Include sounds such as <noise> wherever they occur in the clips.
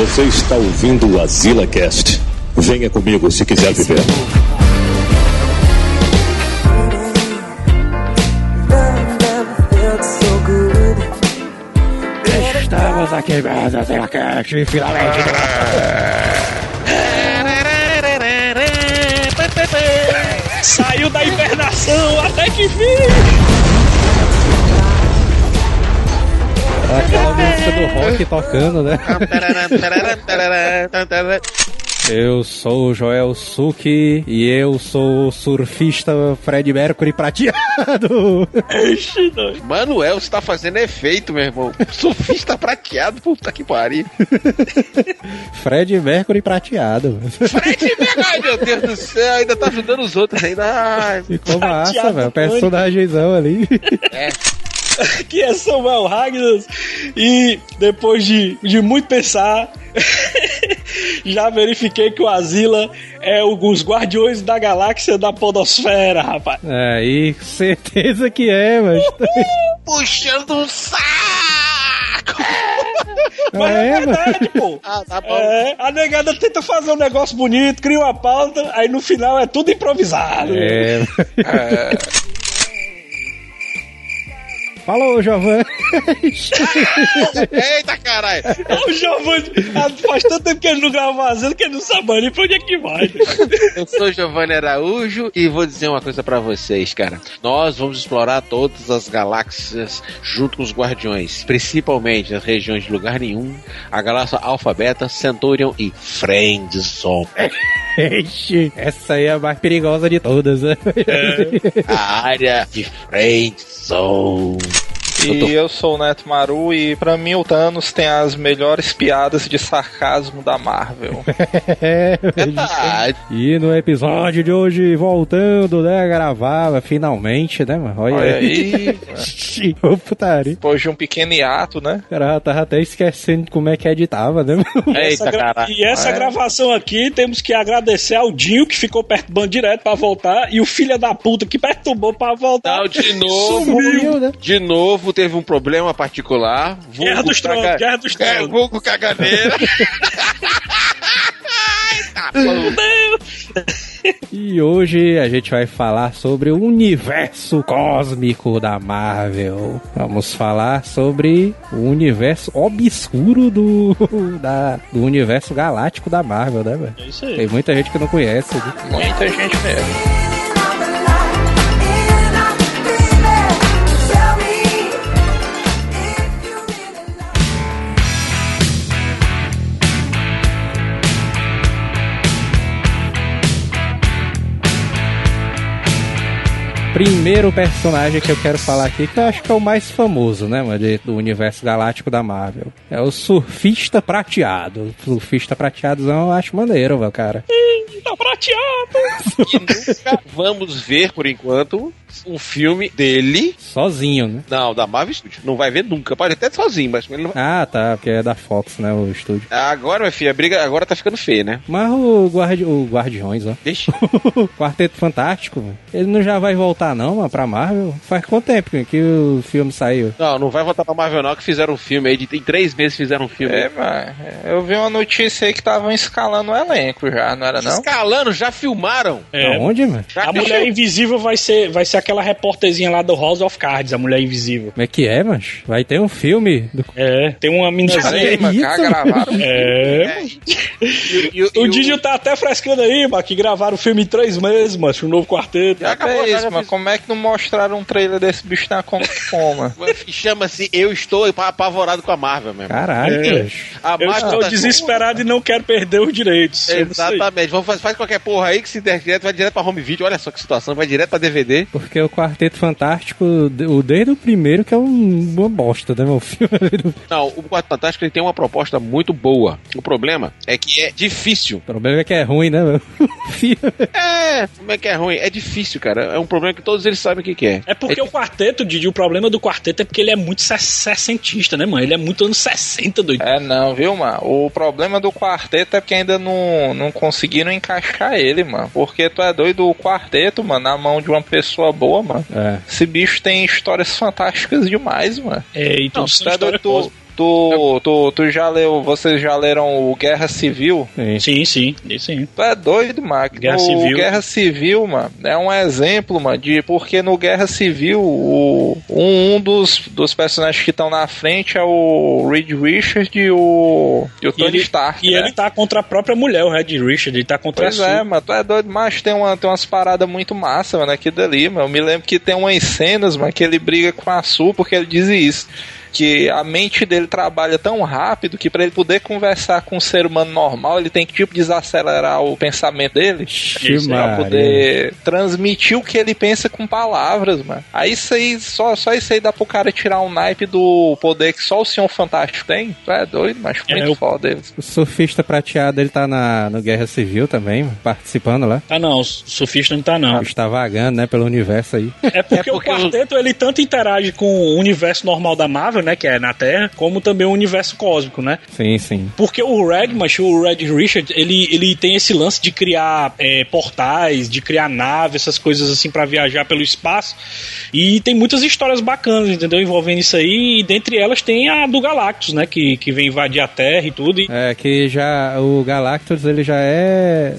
Você está ouvindo o Azila Cast. Venha comigo se quiser viver. Estamos aqui mesmo, Azila Cast, finalmente. Saiu da hibernação até que fim! Aquela música do rock tocando, né? Eu sou o Joel Suki e eu sou o surfista Fred Mercury prateado. Manuel, você tá fazendo efeito, meu irmão. Surfista prateado, puta que pariu. Fred Mercury prateado. Fred, ai meu Deus do céu, ainda tá ajudando os outros ainda. Ai, Ficou massa, Prateado velho. doido. Personagemzão ali. <laughs> que é Samuel Ragnas e depois de, de muito pensar <laughs> já verifiquei que o Azila é o, os guardiões da galáxia da podosfera, rapaz. Aí, certeza que é, mas. puxando um saco! <laughs> Mas é, é, mano. verdade, pô. Ah, tá bom. É, a negada tenta fazer um negócio bonito, cria uma pauta, aí no final é tudo improvisado. É. Falou, Giovanni. Eita caralho! O Giovanni, ah, faz tanto tempo que ele não grava Azila que ele não sabe nem pra onde é que vai. Eu sou Giovanni Araújo e vou dizer uma coisa pra vocês, cara. Nós vamos explorar todas as galáxias junto com os Guardiões, principalmente as regiões de lugar nenhum, a galáxia Alpha Beta, Centaurion e Friend Zone. <laughs> Ixi, essa aí é a mais perigosa de todas, né? A área de Friend so E eu sou o Neto Maru e pra mim o Thanos tem as melhores piadas de sarcasmo da Marvel. <laughs> É, Verdade. E no episódio de hoje, voltando, né, a gravar, finalmente, né, mano? Olha, Olha aí. aí, <laughs> Ô, putaria. depois de um pequeno hiato, né? Cara tava até esquecendo como é que editava, né? mano? <laughs> Eita gra- caralho. E essa gravação aqui, temos que agradecer ao Dinho, que ficou perturbando direto pra voltar, e o filho da puta que perturbou pra voltar. Não, de novo. Sumiu, né? De novo teve um problema particular. Guerra dos Tronos, caga- Guerra dos É, Tronos. vulgo caganeira. <laughs> <laughs> E hoje a gente vai falar sobre o universo cósmico da Marvel. Vamos falar sobre o universo obscuro do, <laughs> da, do universo galáctico da Marvel, né, velho? É isso aí. Tem muita gente que não conhece. né? Muita gente mesmo. Primeiro personagem que eu quero falar aqui, que eu acho que é o mais famoso, né, mano, do universo galáctico da Marvel. É o Surfista Prateado. O Surfista Prateadozão eu acho maneiro, velho, cara. Tá prateado. E <laughs> nunca vamos ver, por enquanto, um filme dele. Sozinho, né? Não, da Marvel Studios. Não vai ver nunca. Pode até sozinho, mas ele não vai. Ah, tá, porque é da Fox, né, o estúdio. Agora, minha filha, a briga agora tá ficando feia, né? Mas o, guardi o Guardiões, ó. Deixa. O <laughs> Quarteto Fantástico, ele não já vai voltar não, mano, pra Marvel? Faz quanto tempo que- o filme saiu? Não, não vai voltar pra Marvel, não, que fizeram um filme aí. De, em três meses fizeram um filme. É, mas eu vi uma notícia aí que estavam escalando o elenco já, não era não? Escalando, já filmaram. É, Aonde, mano? Já a Mulher Invisível vai ser, vai ser aquela repórterzinha lá do House of Cards, a Mulher Invisível. Como é que é, mano? Vai ter um filme do... É, tem uma mas isso, já gravaram. É. E, e- O Didi tá até frescando aí, mano, que gravaram o filme em três meses, mano, um novo quarteto. Já acabou, é isso, já mas fiz- como é que não mostraram um trailer desse bicho na Comic Con? <laughs> Chama-se Eu Estou Apavorado com a Marvel mesmo. Caralho, É. A Eu Marvel estou tá- desesperado e não quero perder os direitos. Exatamente. Vamos fazer, faz qualquer porra aí que se der direto, vai direto pra home video. Olha só que situação, vai direto pra DVD. Porque o Quarteto Fantástico, o desde o primeiro, que é um- uma bosta, né, meu <laughs> filme? Não, o Quarto Fantástico ele tem uma proposta muito boa. O problema é que é difícil. O problema é que é ruim, né, meu? <laughs> É, como é que é ruim? É difícil, cara. É um problema que todos eles sabem o que, que é. É porque o quarteto, Didi, o problema do quarteto é porque ele é muito se- sessentista, né, mano? Ele é muito anos 60, doido. É não, viu, mano? O problema do quarteto é porque ainda não, não conseguiram encaixar ele, mano. Porque tu é doido, o quarteto, mano, na mão de uma pessoa boa, mano. É. Esse bicho tem histórias fantásticas demais, mano. É, então Não, tu é doido, tu. Tu tu, tu, já leu, vocês já leram o Guerra Civil? Sim. Sim, sim. Tu é doido, mano. Guerra Civil. Guerra Civil, mano, é um exemplo, mano, de porque no Guerra Civil o, um, um dos, dos personagens que estão na frente é o Reed Richards e o, e o E Tony ele, Stark. e né? ele tá contra a própria mulher, o Red Richard, ele tá contra Pois a Sue. é, mano, tu é doido, mas tem, uma, tem umas paradas muito massa, mano, aqui dali, mano. Eu me lembro que tem umas cenas, mano, que ele briga com a Su porque ele diz isso. Que a mente dele trabalha tão rápido que pra ele poder conversar com um ser humano normal, ele tem que tipo desacelerar o pensamento dele Maria. poder transmitir o que ele pensa com palavras, mano. Aí isso aí, só, só isso aí dá pro cara tirar um naipe do poder que só o Senhor Fantástico tem. É doido, mas É, muito eu- foda ele. O surfista prateado, ele tá na no Guerra Civil também, participando lá. Tá não, o surfista não tá não. Está vagando, né, pelo universo aí. É porque, É porque o quarteto ele tanto interage com o universo normal da Marvel, né, que é na Terra, como também o universo cósmico, né? Sim, sim. Porque o Red, mas o Red Richard, ele, ele tem esse lance de criar é, portais, de criar nave, essas coisas assim pra viajar pelo espaço. E tem muitas histórias bacanas, entendeu? Envolvendo isso aí. E dentre elas tem a do Galactus, né? Que, que vem invadir a Terra e tudo. E É que já o Galactus ele já é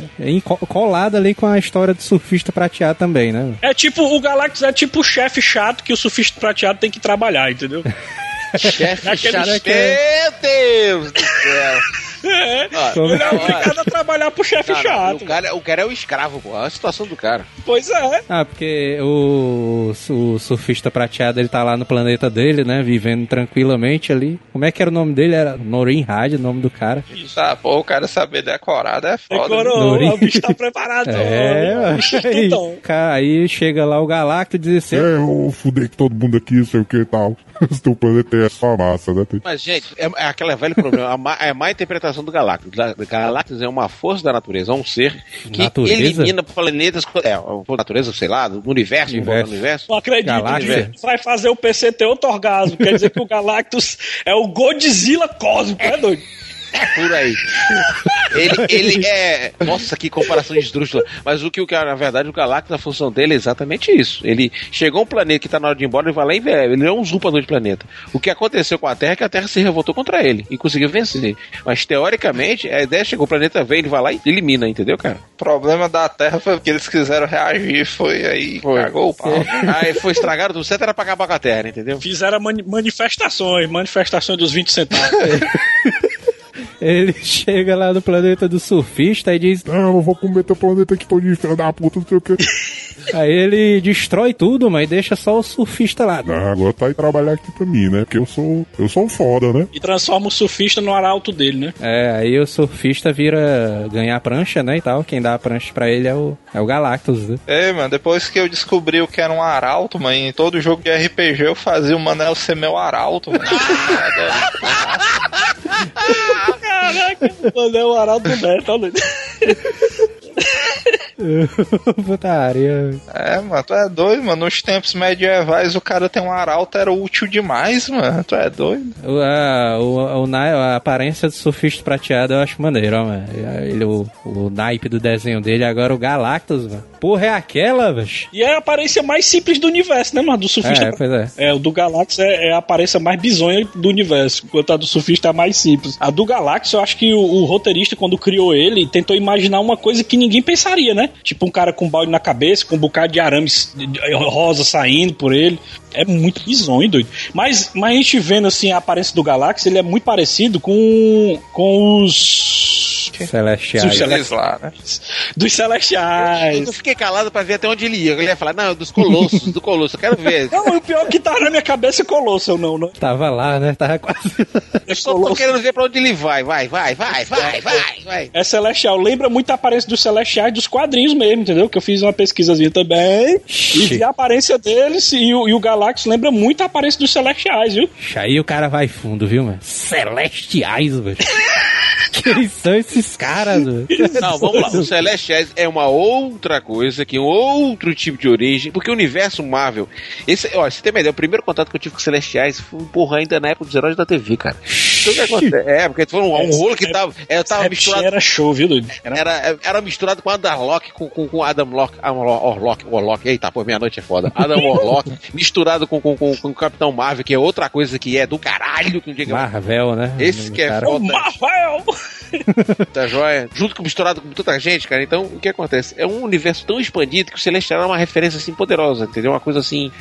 colado ali com a história do surfista prateado também, né? é tipo, o Galactus é tipo o chefe chato que o surfista prateado tem que trabalhar, entendeu? <laughs> Chefe Naquele Meu Deus do céu. É, Como- ele é obrigado a trabalhar pro chefe chato. o, cara, o cara é o escravo, pô. Olha a situação do cara. Pois é. Ah, porque o, o surfista prateado ele tá lá no planeta dele, né? Vivendo tranquilamente ali. Como é que era o nome dele? Era Norin Had, o nome do cara. Tá, pô, o cara saber decorado é foda. né? Decorou, Nori. o bicho tá preparado. É, o é aí, tutão. cara, aí chega lá o Galactus e diz assim: É, eu fudei com todo mundo aqui, não sei o que e tal. <laughs> Teu planeta é só massa, né? Mas, gente, é, é aquele velho problema. É a má interpretação do Galactus. Ga- Galactus é uma força da natureza, é um ser que Natureza? elimina planetas. É, por natureza, sei lá, do universo, Universo. universo. universo. Não acredito, Galáxia. Vai fazer o PC ter outro orgasmo. Quer dizer que o Galactus é o Godzilla cósmico, é doido? Por aí. Ele, ele é. Nossa, que comparação esdrúxula. Mas o que, o que na verdade, o Galactus, a função dele é exatamente isso. Ele chegou um planeta que tá na hora de ir embora, ele vai lá e vê. Ele é um usurpador de planeta. O que aconteceu com a Terra é que a Terra se revoltou contra ele e conseguiu vencer. Mas teoricamente, a ideia chegou, o planeta vem, ele vai lá e elimina, entendeu, cara? O problema da Terra foi porque eles quiseram reagir, foi aí, Foi. cagou o pau. Aí foi estragado, tudo certo era pra acabar com a Terra, entendeu? Fizeram mani- manifestações, manifestações dos 20 centavos. <laughs> Ele chega lá no planeta do surfista e diz. Não, eu vou comer teu planeta aqui todinho, filho da puta, não sei o que. <laughs> Aí ele destrói tudo, mas deixa só o surfista lá. Ah, agora tá aí trabalhar aqui pra mim, né? Porque eu sou. Eu sou um foda, né? e transforma o surfista no arauto dele, né? É, aí o surfista vira ganhar a prancha, né, e tal. Quem dá a prancha pra ele é o, é o Galactus, né? Ei, mano, depois que eu descobri o que era um arauto, mano, em todo jogo de RPG eu fazia o Manel ser meu arauto, mano. <laughs> <laughs> Caraca, mano, é o arauto Neto, tá <laughs> Putaria. é, mano, tu é doido, mano. Nos tempos medievais o cara tem um arauto era útil demais, mano. Tu é doido. O, a, o, o, na- a aparência do surfista prateado eu acho maneiro, ó, mano. Ele, o, o naipe do desenho dele, agora o Galactus, mano. Porra, é aquela, velho? E é a aparência mais simples do universo, né, mano? Do surfista. É, pois é. É, o do Galactus é, é a aparência mais bizonha do universo, enquanto a do surfista é a mais simples. A do Galactus, eu acho que o, o roteirista, quando criou ele, tentou imaginar uma coisa que ninguém pensaria, né? Tipo um cara com balde na cabeça, com um bocado de arames rosa saindo por ele. É muito bizonho, doido. Mas, mas a gente vendo assim a aparência do Galactus, ele é muito parecido com, com os. Celestiais. Celestiais. Eles lá, né? Dos Celestiais. Eu fiquei calado pra ver até onde ele ia. Ele ia falar, não, dos colossos, do colosso, eu quero ver. <laughs> Não, o pior é que tá na minha cabeça é Colosso, eu não, não. Tava lá, né? Tava quase. É Só tô querendo ver pra onde ele vai. Vai, vai, vai, vai, vai, vai. É celestial. Lembra muito a aparência dos celestiais dos quadrinhos mesmo, entendeu? Que eu fiz uma pesquisazinha também. E vi a aparência deles e o, e o Galactus lembra muito a aparência dos celestiais, viu? Aí o cara vai fundo, viu, mano? Celestiais, velho. <laughs> Quem são esses caras, velho? Não, vamos lá. Os Celestiais é uma outra coisa, que é um outro tipo de origem, porque o universo Marvel. Esse, ó, você tem uma ideia, o primeiro contato que eu tive com Celestiais foi, porra, ainda na época dos heróis da TV, cara. Então, o que acontece? É, porque foi um, um rolo que tava, é, tava Essa misturado. Era show, viu, doido? Era Era, misturado com Adam Locke, com, com, com Adam Locke, Adam Orlock, Orlock, eita, pô, meia-noite é foda. Adam <laughs> Orlock, misturado com, com, com, com o Capitão Marvel, que é outra coisa que é do caralho, que um dia eu- Marvel, né? Esse que é Cara, foda. Marvel! Tá joia? Junto com misturado com tanta gente, cara. Então, o que acontece? É um universo tão expandido que o Celestial é uma referência assim poderosa, entendeu? Uma coisa assim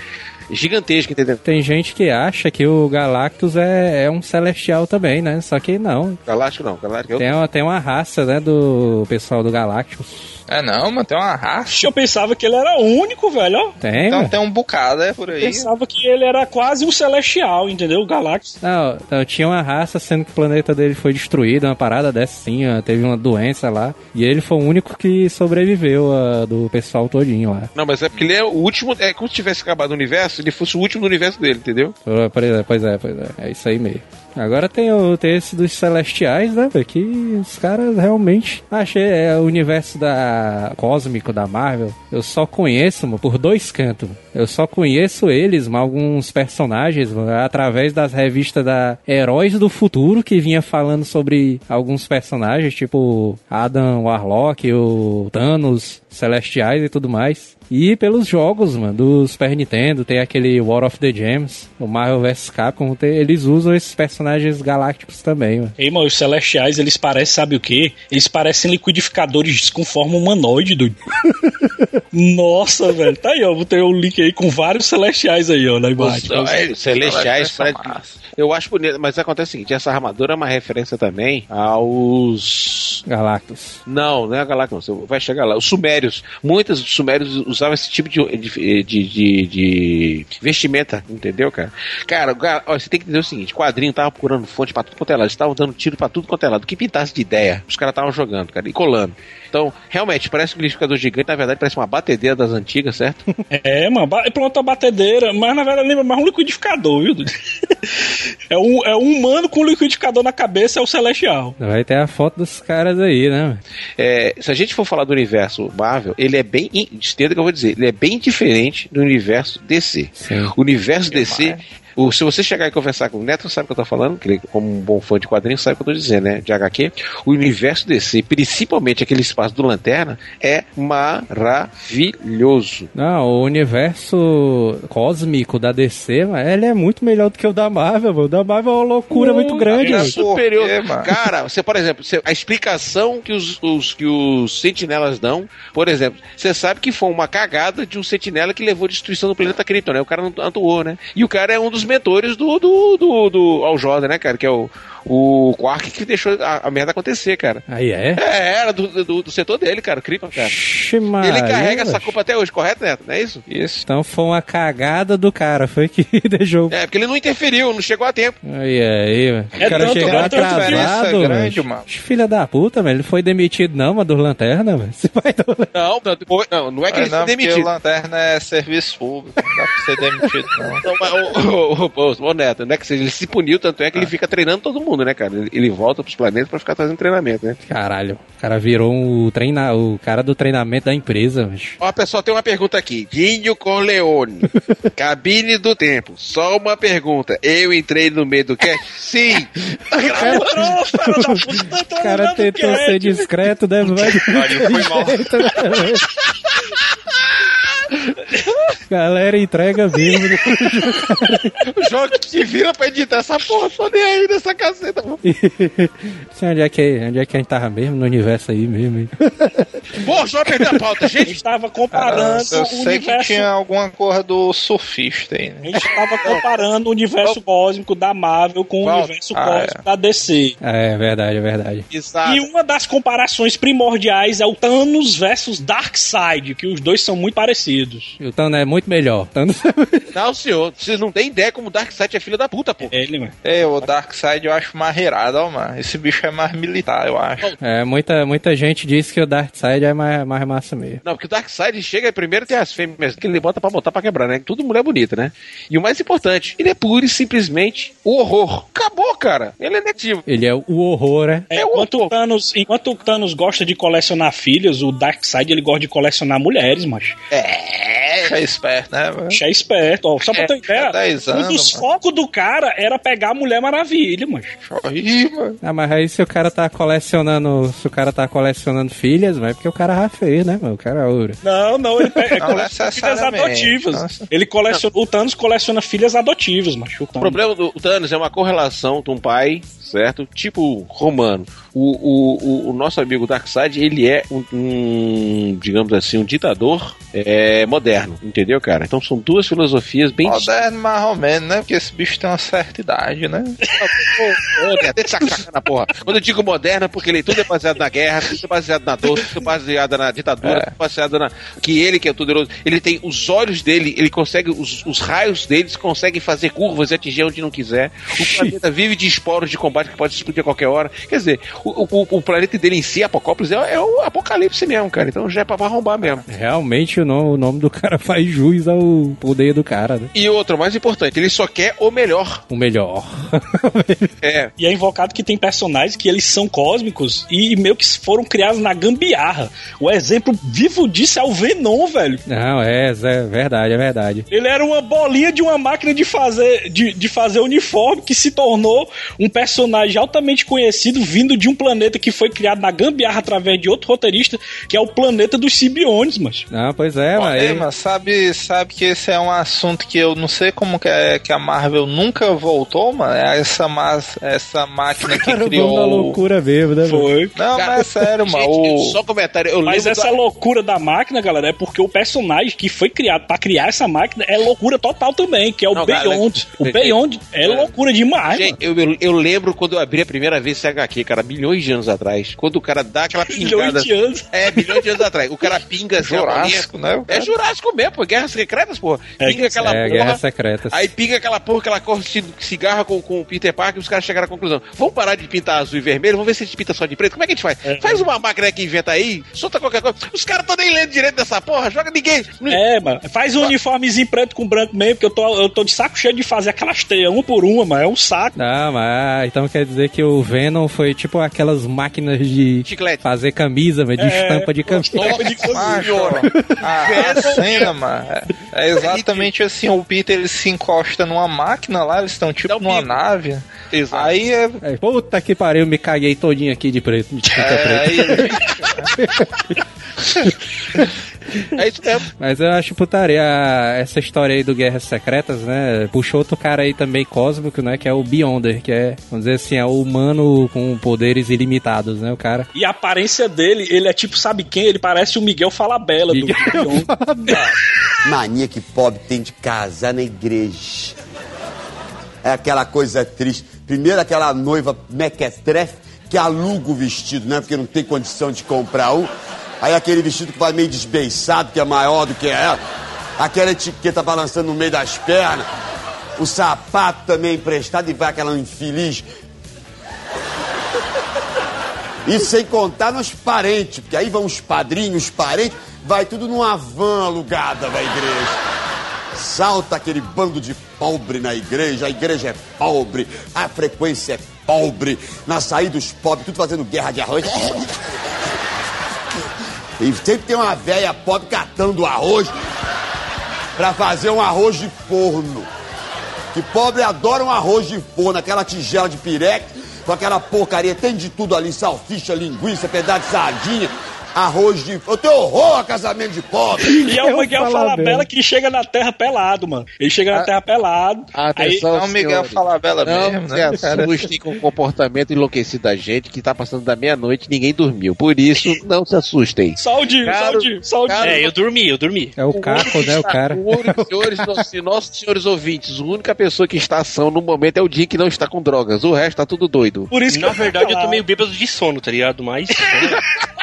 gigantesca, entendeu? Tem gente que acha que o Galactus é, é um celestial também, né? Só que não. Galáctico não, Galáctico é Tem uma, tem uma raça, né, do pessoal do Galactus. É não, mano, tem uma raça. Eu pensava que ele era único, velho. ó. Tem, Então tem um bocado, é por aí. Pensava que ele era quase um celestial, entendeu? O Galactus. Não, não, tinha uma raça, sendo que o planeta dele foi destruído, uma parada dessa sim, ó, teve uma doença lá. E ele foi o único que sobreviveu ó, do pessoal todinho lá. Não, mas é porque ele é o último. É como se tivesse acabado o universo, ele fosse o último do universo dele, entendeu? Pois é, pois é, pois é, é isso aí mesmo. Agora tem, o, tem esse dos celestiais, né, velho, que os caras realmente... Achei, é o universo da cósmico da Marvel, eu só conheço, mano, por dois cantos. Eu só conheço eles, mano, alguns personagens, mano, através das revistas da Heróis do Futuro, que vinha falando sobre alguns personagens, tipo Adam Warlock, o Thanos, Celestiais e tudo mais. E pelos jogos, mano, do Super Nintendo, tem aquele War of the Gems, o Marvel vs Capcom, tem- eles usam esses personagens galácticos também, mano. Ei, mano, os celestiais, eles parecem, sabe o quê? Eles parecem liquidificadores com forma humanoide, doido. <laughs> Nossa, velho. Tá aí, ó. Vou ter um link aí com vários celestiais aí, ó, na imagem. Os, é, celestiais, massa. eu acho bonito, mas acontece o seguinte: essa armadura é uma referência também aos. Galactus. Não, não é a Galactus, vai chegar lá. Os Sumérios. Muitos dos Sumérios usavam esse tipo de, de, de, de- de vestimenta, entendeu, cara? Cara, ó, você tem que entender o seguinte: quadrinho tava procurando fonte pra tudo quanto é lado. Eles estavam dando tiro pra tudo quanto é lado. Que pintasse de ideia, os caras estavam jogando, cara, e colando. Então, realmente, parece um liquidificador gigante, na verdade, parece uma batedeira das antigas, certo? <laughs> É, mano, ba- pronto a batedeira, mas na verdade lembra mais um liquidificador, viu? <laughs> É um, é um humano com liquidificador na cabeça, é o celestial. Vai ter a foto dos caras aí, né? mano? É, se a gente for falar do universo Marvel, ele é bem. Entenda o que eu vou dizer. Ele é bem diferente do universo DC. Sim. O universo DC. O, se você chegar e conversar com o Neto, sabe o que eu tô falando, que ele, como um bom fã de quadrinhos, sabe o que eu tô dizendo, né? De HQ. O universo DC, principalmente aquele espaço do Lanterna, é maravilhoso. Não, o universo cósmico da DC, mano, ele é muito melhor do que o da Marvel, mano. O da Marvel é uma loucura muito grande, Ele é superior. Quê? Cara, você, por exemplo, você- a explicação que os, os- que os sentinelas dão, por exemplo, você sabe que foi uma cagada de um sentinela que levou à destruição do planeta Krypton, né? O cara não atuou, né? E o cara é um dos mentores do, do, do, do Al Jordan, né, cara? Que é o, o Quark que deixou a, a merda acontecer, cara. Aí é? É, era do, do, do setor dele, cara, o Krypton, cara. Ixi, Maria, Ele carrega essa culpa até hoje, correto, Neto? Não é isso? Isso. Então foi uma cagada do cara, foi que <laughs> deixou. É, porque ele não interferiu, não chegou a tempo. Aí, aí, mano. É o cara tanto- chegou é atrasado, grande, mano. Filha da puta, mano. Ele foi demitido não, mas do Lanterna, velho. <laughs> Você vai do... Não, não, depois- não, não é que É, ele não, foi porque demitido. o Lanterna é serviço público, não dá pra ser demitido, não. Não, mas, ô, ô, ô, ô, ô, Neto, não é que seja, ele se puniu, tanto é que ele fica treinando todo mundo, né, cara? Ele, volta pros planetas pra ficar fazendo treinamento, né? Caralho. O cara virou o, treina... o cara do treinamento da empresa, bicho. Ó, pessoal, tem uma pergunta aqui. Dinho Corleone, <laughs> cabine do tempo. Só uma pergunta. Eu entrei no meio do cast? Sim. <laughs> Tá <laughs> O cara olhando tentou ser cast. discreto, né? Vai... foi mal. Galera, entrega mesmo. <laughs> o jogo que vira pra editar essa porra, tô nem aí nessa caceta. Sei onde é, que, onde é que a gente tava mesmo? No universo aí mesmo. hein? Porra, só perder a pauta, A gente gente. estava Ah, comparando eu o sei que universo. tinha alguma coisa do surfista aí, A né? gente estava comparando o universo cósmico da Marvel com o universo Ah, cósmico da DC. É verdade, é verdade. Exato. E uma das comparações primordiais é o Thanos versus Darkseid, que os dois são muito parecidos. O Thanos é muito melhor. Thanos... <laughs> Não, senhor, vocês não têm ideia como o Darkseid é filho da puta, pô. Ele, mano. É, o Darkseid eu acho mais reirado, ó, mano. Esse bicho é mais militar, eu acho. É, muita, muita gente diz que o Darkseid é mais, mais massa mesmo. Não, porque o Darkseid chega primeiro tem as fêmeas que ele bota pra botar pra quebrar, né? Tudo mulher bonita, né? E o mais importante, ele é pura e simplesmente o horror. Acabou, cara. Ele é negativo. Ele é o horror, né? É, É o enquanto, o. Thanos, enquanto o Thanos gosta de colecionar filhos, o Darkseid ele gosta de colecionar mulheres, macho. É, é esperto, né? mano? É esperto, ó. Só pra É, ter ideia, 10 um dos mano. focos do cara era pegar a Mulher Maravilha, mano. Ih, mano. Ah, mas aí se o cara tá colecionando. Se o cara tá colecionando filhas, vai porque o cara já fez, né, mano? O cara é ouro. Não, não, ele pega, Não coleciona filhas adotivas. Nossa. Ele coleciona, o Thanos coleciona filhas adotivas, macho. O problema do Thanos é uma correlação de um pai, certo? Tipo romano. O, o, o, nosso amigo Darkseid, ele é um, um, digamos assim, um ditador é, moderno, entendeu, cara? Então são duas filosofias bem Moderno mais ou menos, né? Porque esse bicho tem uma certa idade, né? Deixa porra. Quando eu digo moderno é porque ele tudo é baseado na guerra, tudo é baseado na dor, tudo é baseado na ditadura, É. tudo é baseado na. Que ele, que é poderoso, ele tem os olhos dele, ele consegue, os, os raios deles conseguem fazer curvas e atingir onde não quiser. O planeta vive de esporos de combate que pode explodir a qualquer hora. Quer dizer, o, o, o planeta dele em si, Apocópolis, é, é o apocalipse mesmo, cara. Então já é pra arrombar mesmo. Realmente o nome, o nome do cara <laughs> faz jus ao poder do cara, né? E outra, mais importante, ele só quer o melhor. O melhor. <laughs> É. E é invocado que tem personagens que eles são cósmicos e meio que foram criados na gambiarra. O exemplo vivo disso é o Venom, velho. Não, é, é verdade, é verdade. Ele era uma bolinha de uma máquina de fazer, de, de fazer uniforme que se tornou um personagem altamente conhecido vindo de um planeta que foi criado na gambiarra através de outro roteirista, que é o planeta dos Sibiones, mas. Não, pois é, mas. ei, mas sabe, sabe que esse é um assunto que eu não sei como que, é, que a Marvel nunca voltou, mano. É essa, mas, essa máquina que Cara, criou. o- loucura mesmo, né? mano? Foi. Não, Cara, mas é sério, <laughs> mano. Gente, o- só comentário, eu Mas essa da- loucura da máquina, galera, é porque o personagem que foi criado pra criar essa máquina é loucura total também, que é o Não, Beyond. <laughs> o le- Beyond é É. loucura demais. Gente, eu, eu, eu lembro quando eu abri a primeira vez esse HQ, cara, milhões de anos atrás. Quando o cara dá aquela <laughs> Milhões pingada. de anos. É, milhões de anos atrás. O cara pinga assim, a Jurássico, né? É? Jurássico mesmo, pô. Guerras secretas, pô. Pinga aquela É, porra. Guerras Secretas. Aí pinga aquela porra que ela corre ci- cigarra com, com o Peter Parker e os caras chegaram à conclusão. Vamos parar de pintar azul e vermelho, vamos ver se a gente pinta só de preto. Como é que a gente faz? Faz uma máquina que inventa aí, solta qualquer coisa. Os caras estão nem lendo direito dessa porra, joga ninguém. É, mano. Faz um uniformezinho preto com branco mesmo, porque eu tô, eu tô de saco cheio de fazer aquelas teias uma por uma, mano. É um saco. Não, mas então quer dizer que o Venom foi tipo aquelas máquinas de Chiclete. fazer camisa, de É, estampa de camisa. Estampa de camisa. Macho, a, <laughs> a cena, mano, é, é exatamente assim, o Peter ele se encosta numa máquina lá, eles estão tipo um numa nave. Exato. Aí é, É, puta que pariu, me caguei todinho aqui de preto, de tinta é, preta. aí <laughs> <laughs> É isso mesmo. Mas eu acho putaria essa história aí do Guerras Secretas, né? Puxou outro cara aí também cósmico, né? Que é o Beyonder, que é, vamos dizer assim, é o humano com poderes ilimitados, né? O cara. E a aparência dele, ele é tipo, sabe quem? Ele parece o Miguel Falabella do Beyond. Mania que pobre tem de casar na igreja. É aquela coisa triste. Primeiro aquela noiva mequetrefe que aluga o vestido, né? Porque não tem condição de comprar um. Aí aquele vestido que vai meio desbeiçado, que é maior do que ela. Aquela etiqueta balançando no meio das pernas. O sapato também emprestado e vai aquela infeliz. Isso sem contar nos parentes, porque aí vão os padrinhos, os parentes, vai tudo numa van alugada da igreja. Salta aquele bando de pobre na igreja, a igreja é pobre, a frequência é pobre, na saída os pobres, tudo fazendo guerra de arroz. E sempre tem uma velha pobre catando arroz pra fazer um arroz de forno. Que pobre adora um arroz de forno, aquela tigela de pireque, com aquela porcaria, tem de tudo ali, salsicha, linguiça, pedaço de sardinha, arroz de... Eu tenho horror a casamento de pobre. E é o Miguel Falabella. Que chega na Terra pelado, mano. Ele chega na Terra pelado. Aí, Atenção, é o Miguel. Falabella Não mesmo, se né, cara? assustem com o comportamento enlouquecido da gente que tá passando da meia-noite e ninguém dormiu. Por isso, <laughs> não se assustem. só o Dio, só Cara, o Dio, só o Dio. cara, É, eu dormi, eu dormi. É o Caco, né? O cara. O único, <laughs> senhores, nossos, nossos senhores ouvintes, a única pessoa que está ação no momento é o Dick que não está com drogas. O resto tá tudo doido. Por isso que Na verdade, eu tô meio bêbado de sono, tá ligado? Mas. <laughs>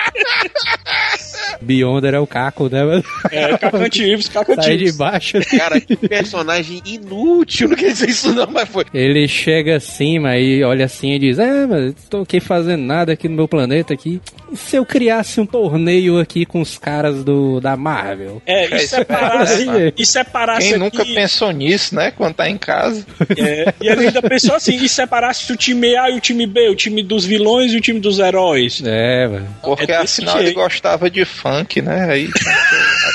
Beyonder é o Caco, né? mano? É, cacantivos, Sai cacantivos. de baixo. Cara, que personagem inútil. <laughs> Não quer dizer isso não, mas foi. Ele chega acima e olha assim e diz: É, mas tô aqui fazendo nada aqui no meu planeta aqui. E se eu criasse um torneio aqui com os caras do, da Marvel? É, e É, separasse, isso é- e separasse Quem nunca aqui, pensou nisso, né? Quando tá em casa. é, e ele ainda pensou assim, e separasse o time A e o time B, o time dos vilões e o time dos heróis. É, mano. Porque É desse afinal ele gostava de funk, né? Aí.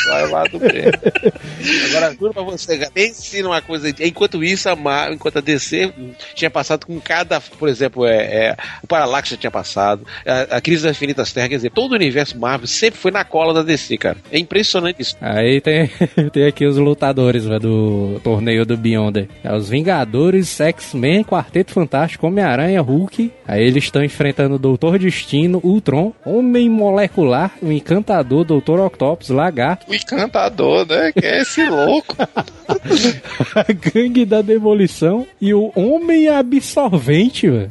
vai o lado B. Agora, juro pra você, cara, pense numa coisa. Enquanto isso, a Mar... enquanto a DC tinha passado com cada. Por exemplo, é, é, o Parallax já tinha passado, a, a Crise das Infinitas Terras, quer dizer, todo o universo Marvel sempre foi na cola da DC, cara. É impressionante isso. Aí tem, <laughs> tem aqui os lutadores velho, do torneio do Beyonder. É os Vingadores, X-Men, Quarteto Fantástico, Homem-Aranha, Hulk. Aí eles estão enfrentando o Doutor Destino, Ultron, Homem Molecular, o Encantador, Doutor Octopus, Lagarto, O encantador, né? Que é esse louco. <laughs> a Gangue da Demolição e o Homem Absorvente, velho.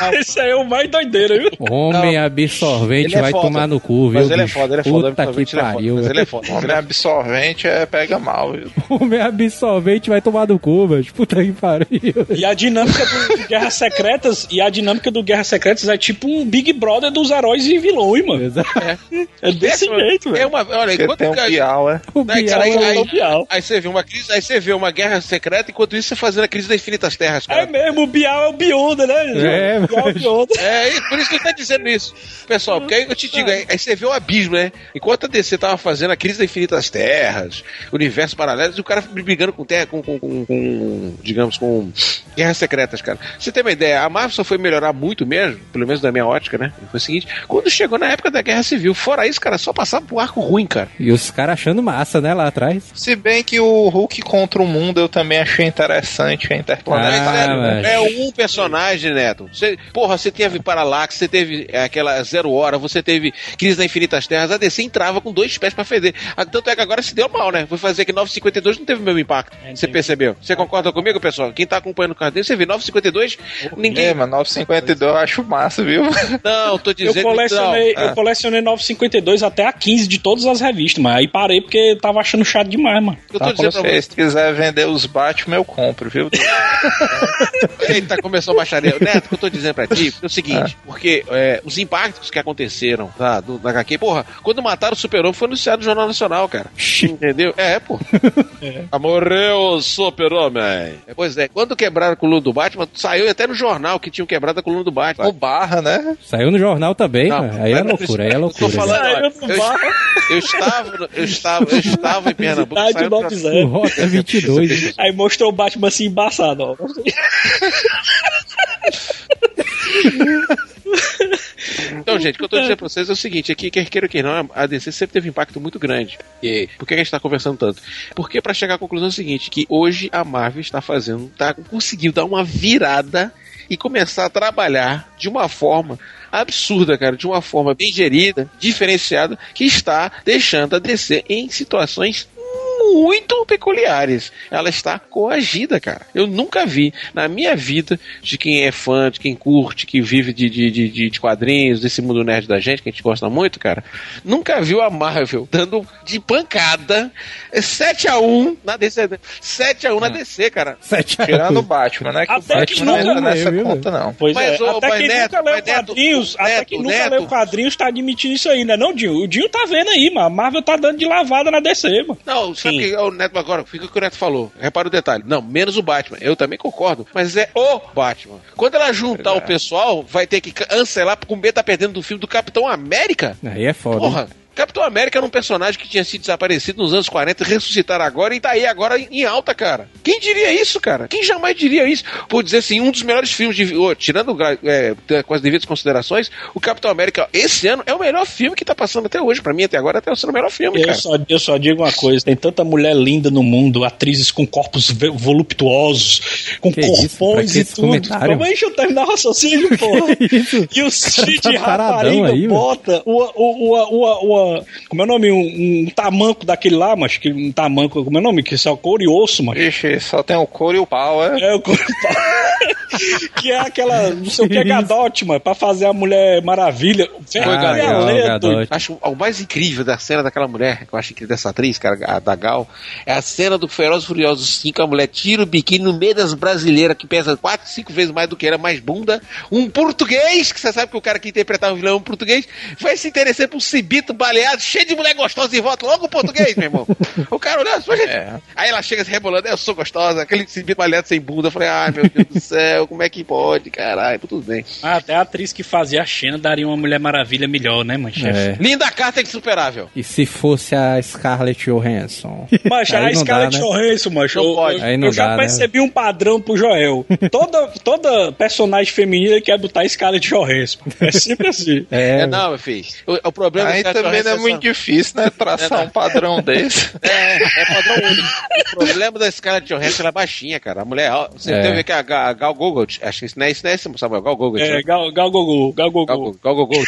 <laughs> Esse aí é o mais doideiro, viu? Homem Absorvente Ele é vai foda. tomar no cu, viu? Mas ele é foda, ele é foda. Puta que Absorvente, ele é foda, pariu. Mas ele é foda. mas Homem é absorvente é pega mal, viu? <laughs> Homem Absorvente vai tomar no cu, velho. Puta que pariu. E a dinâmica do, Guerras Secretas, e a dinâmica do Guerras Secretas é tipo um Big Brother dos heróis e vilões, mano. Exato. É desse jeito, É velho. uma, olha, Porque enquanto tem um cara- piau, é. O Né, Bial cara, aí, é aí- o Bial. aí você vê uma crise, aí você vê uma guerra secreta, enquanto isso você fazendo a crise das infinitas terras, cara. É mesmo, o Bial é o Bionda, né? É, o Bial é. É, por isso que ele tá dizendo isso. Pessoal, porque aí eu te digo, aí, aí você vê o abismo, né? Enquanto a DC tava fazendo a crise das infinitas terras, universo paralelo, e o cara brigando com terra, com, com, com- com, digamos, com guerras secretas, cara. Você tem uma ideia, a Marvel só foi melhorar muito mesmo, pelo menos da minha ótica, né? Foi o seguinte, quando chegou na época da Guerra Civil, fora isso, cara, só passava pro arco ruim, cara. E os caras achando massa, né, lá atrás. Se bem que o Hulk contra o mundo eu também achei interessante a Mas interplanetária. Ah, mas- é, é um personagem, Neto. Você, porra, você teve Parallax, você teve é, aquela Zero Hora, você teve Crise das Infinitas Terras. A DC entrava com dois pés pra feder. Ah, Tanto é que agora se deu mal, né? Foi fazer que 952 não teve o mesmo impacto. Você percebeu? Você concorda comigo, pessoal? Quem tá acompanhando o cartão, você vê 952, ninguém. É, mas 952 eu acho massa, viu? Não, tô Eu dizendo colecionei, não. eu colecionei 952 até a 15 de todas as revistas, mas aí parei porque eu tava achando chato demais, mano. Eu Tá tô com dizendo pra você, você. se quiser vender os Batman, eu compro, viu? <laughs> Eita, começou a baixaria. Neto, o que eu tô dizendo pra ti é <laughs> o seguinte, porque é, os impactos que aconteceram tá, do, da HQ, porra, quando mataram o Super-Homem foi anunciado no Jornal Nacional, cara. Entendeu? É, pô. <laughs> Ah, Morreu o Super-Homem. É, Pois é, quando quebraram a coluna do Batman, saiu até no jornal que tinham quebrado a coluna do Batman. o Barra, né? Saiu no jornal também, Não, cara. Aí é loucura, aí é Eu loucura. tô falando, Saiu olha, do eu, Barra. eu estava, eu estava, eu estava em Pernambuco. Saiu pra- 90. O Rota 22. Aí mostrou o Batman assim embaçado, ó. <laughs> Então, gente, o que eu tô dizendo pra vocês é o seguinte: aqui, quer queira que não, a DC sempre teve um impacto muito grande. E por que a gente tá conversando tanto? Porque pra chegar à conclusão é o seguinte: que hoje a Marvel está fazendo, tá conseguiu dar uma virada e começar a trabalhar de uma forma absurda, cara, de uma forma bem gerida, diferenciada, que está deixando a DC em situações muito peculiares. Ela está coagida, cara. Eu nunca vi na minha vida de quem é fã, de quem curte, que vive de, de, de, de- quadrinhos, desse mundo nerd da gente, que a gente gosta muito, cara. Nunca viu a Marvel dando de pancada 7x1 na DC. 7x1 na DC, cara. 7 a Tirando o Batman, né? Que Até o que Batman não entra nunca- nessa viu, conta, não. Pois Mas, é, ô, até mas quem Neto, nunca leu mas Neto, quadrinhos, até Neto, quem nunca Neto. leu quadrinhos tá admitindo isso aí, né não, Dinho? O Dinho tá vendo aí, mano. A Marvel tá dando de lavada na DC, mano. Não, sabe o Sim. que o Neto agora? Fica o que o Neto falou. Repara o detalhe. Não, menos o Batman. Eu também concordo. Mas é o Batman. Quando ela juntar o pessoal, vai ter que cancelar porque o B tá perdendo do filme do Capitão América. Aí é foda. Porra. Capitão América era um personagem que tinha sido desaparecido nos anos 40 e ressuscitar agora e tá aí agora em alta, cara. Quem diria isso, cara? Quem jamais diria isso? Por dizer assim, um dos melhores filmes de. ô, tirando é, com as devidas considerações, o Capitão América, esse ano, é o melhor filme que tá passando até hoje. Pra mim, até agora, até sendo o melhor filme, Eu cara. só, eu só digo uma coisa: tem tanta mulher linda no mundo, atrizes com corpos voluptuosos, com Que corpões e tudo. comentário? Como é <laughs> que eu terminar o raciocínio, porra? Isso. E o Cid Tá rapariga aí, bota o, o, o, o, o, como é o nome? Um, um tamanco daquele lá, mas que um tamanco, como é o nome? Que só couro e osso, mas. Ixi, só tem o couro e o pau, é? É o couro e pau. <laughs> que é aquela, não sei o que, gadote, mano, pra fazer a Mulher Maravilha. Foi, Ah, doido. Acho o mais incrível da cena daquela mulher, que eu acho incrível dessa atriz, cara, a da Gal, é a cena do Feroz e Furioso 5, a mulher tira o biquíni no meio das brasileiras, que pesa 4, 5 vezes mais do que era, mais bunda, um português, que você sabe que o cara que interpretava o vilão é um português, vai se interessar por um cibito baleado aliado, cheio de mulher gostosa em volta, logo o português, meu irmão. <laughs> O cara olhou assim, gente. Aí ela chega se rebolando, eu sou gostosa, aquele exibido aliado sem bunda. Eu falei, ai meu Deus do <laughs> céu, como é que pode, caralho, tudo bem. Ah, até a atriz que fazia a Xena daria uma Mulher Maravilha melhor, né, manchefe? É. Linda carta insuperável. E se fosse a Scarlett Johansson? Mas a Scarlett dá, né? Johansson, Não eu, pode. eu- eu já dá, né? percebi um padrão pro Joel. Toda, toda personagem feminina quer botar Scarlett Johansson. É sempre assim. É, É, não, meu filho. O, o problema Aí é que a também é Johansson- muito difícil, né? Traçar um padrão <laughs> desse. É, é padrão único. O problema da Scarlett Johansson ela é baixinha, cara. A mulher, é você É. ver que a a Gal Gogot, acho que isso não é isso, não é isso, Samuel, Gal Gogot. É, né? Gal, Gal Gal Gogo. Gal, Gal Gogot.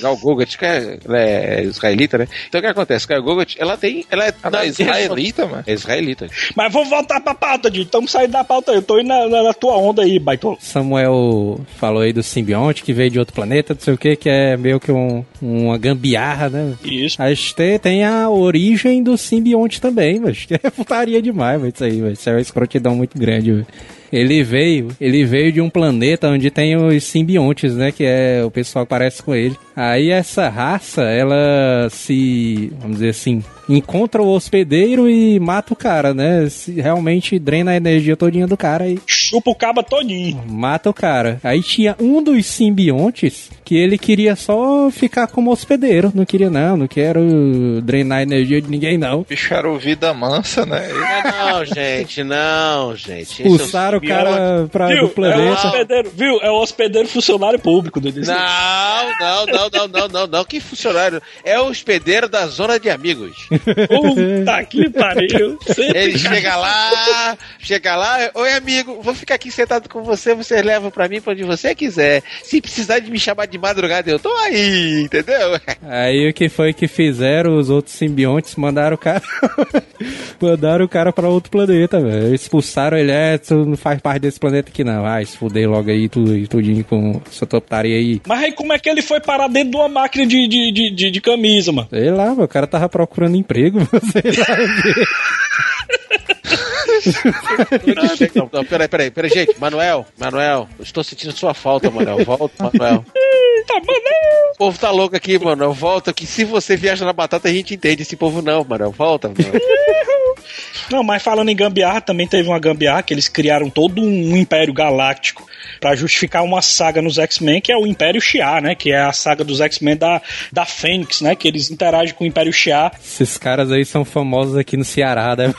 Gal Gogot, que é, ela é israelita, né? Então o que acontece? Gal Gogot, ela tem, ela é, Ela é israelita, mano. É israelita. Mas vamos voltar pra pauta, Dito. Estamos saindo da pauta aí. Eu tô indo na, na- na tua onda aí, baitolo. Samuel falou aí do simbionte que veio de outro planeta, não sei o que, que é meio que um, uma gambiarra, né? Isso. A gente tem, tem a origem do simbionte também, mas <laughs> que é putaria demais, mas isso aí, mas isso é uma escrotidão muito grande, velho. Ele veio, ele veio de um planeta onde tem os simbiontes, né? Que é o pessoal que parece com ele. Aí essa raça, ela se, vamos dizer assim, encontra o hospedeiro e mata o cara, né? Se realmente drena a energia todinha do cara e Chupa o caba todinho. mata o cara. Aí tinha um dos simbiontes que ele queria só ficar como hospedeiro. Não queria, não, não quero drenar a energia de ninguém, não. O bicho era o vida mansa, né? <laughs> Não, não, gente, não, gente. Esse é Expulsaram o cara pra, Viu? do É o planeta. hospedeiro, viu? É o hospedeiro funcionário público, Dudu. Não, não, não, não, não, não, não. Que funcionário? É o hospedeiro da zona de amigos. Puta que pariu. Ele chega lá, chega lá, oi amigo, vou ficar aqui sentado com você, você leva pra mim pra onde você quiser. Se precisar de me chamar de madrugada, eu tô aí, entendeu? <laughs> Aí o que foi que fizeram os outros simbiontes? Mandaram o cara. <laughs> mandaram o cara pra outro planeta, velho. Expulsaram ele, é, tu não faz parte desse planeta aqui não. Vai, se fuder logo aí, tu, tudinho com essa tua putaria aí. Mas aí como é que ele foi parar dentro de uma máquina de, de, de, de- de camisa, mano? Sei lá, o cara tava procurando emprego, <laughs> sei lá. Não, não, peraí, peraí, peraí, gente, Manuel, Manuel, eu estou sentindo sua falta, Manuel, volta, Manuel. Tá né? O povo tá louco aqui, Manuel, volta, que se você viaja na batata a gente entende, esse povo não, Manuel, volta, Manuel. Não, mas falando em gambiarra, também teve uma gambiarra que eles criaram todo um império galáctico pra justificar uma saga nos X-Men, que é o Império Shi'ar, né? Que é a saga dos X-Men da, da Fênix, né? Que eles interagem com o Império Shi'ar. Esses caras aí são famosos aqui no Ceará, né?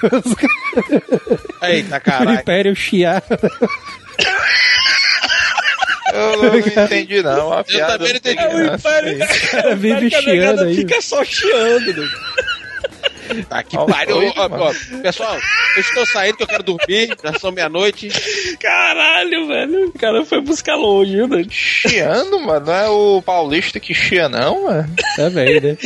<laughs> Eita, caralho. Império Chia. Eu não entendi, não. Piada também não entendi. É o. Império. cara vive o Império que a chiando aí. fica só chiando, né? Tá que pariu. Pessoal, eu estou saindo que eu quero dormir, já são meia-noite. Caralho, velho. O cara foi buscar longe, né? Chiando, mano. Não é o paulista que chia, não, mano. Também, né?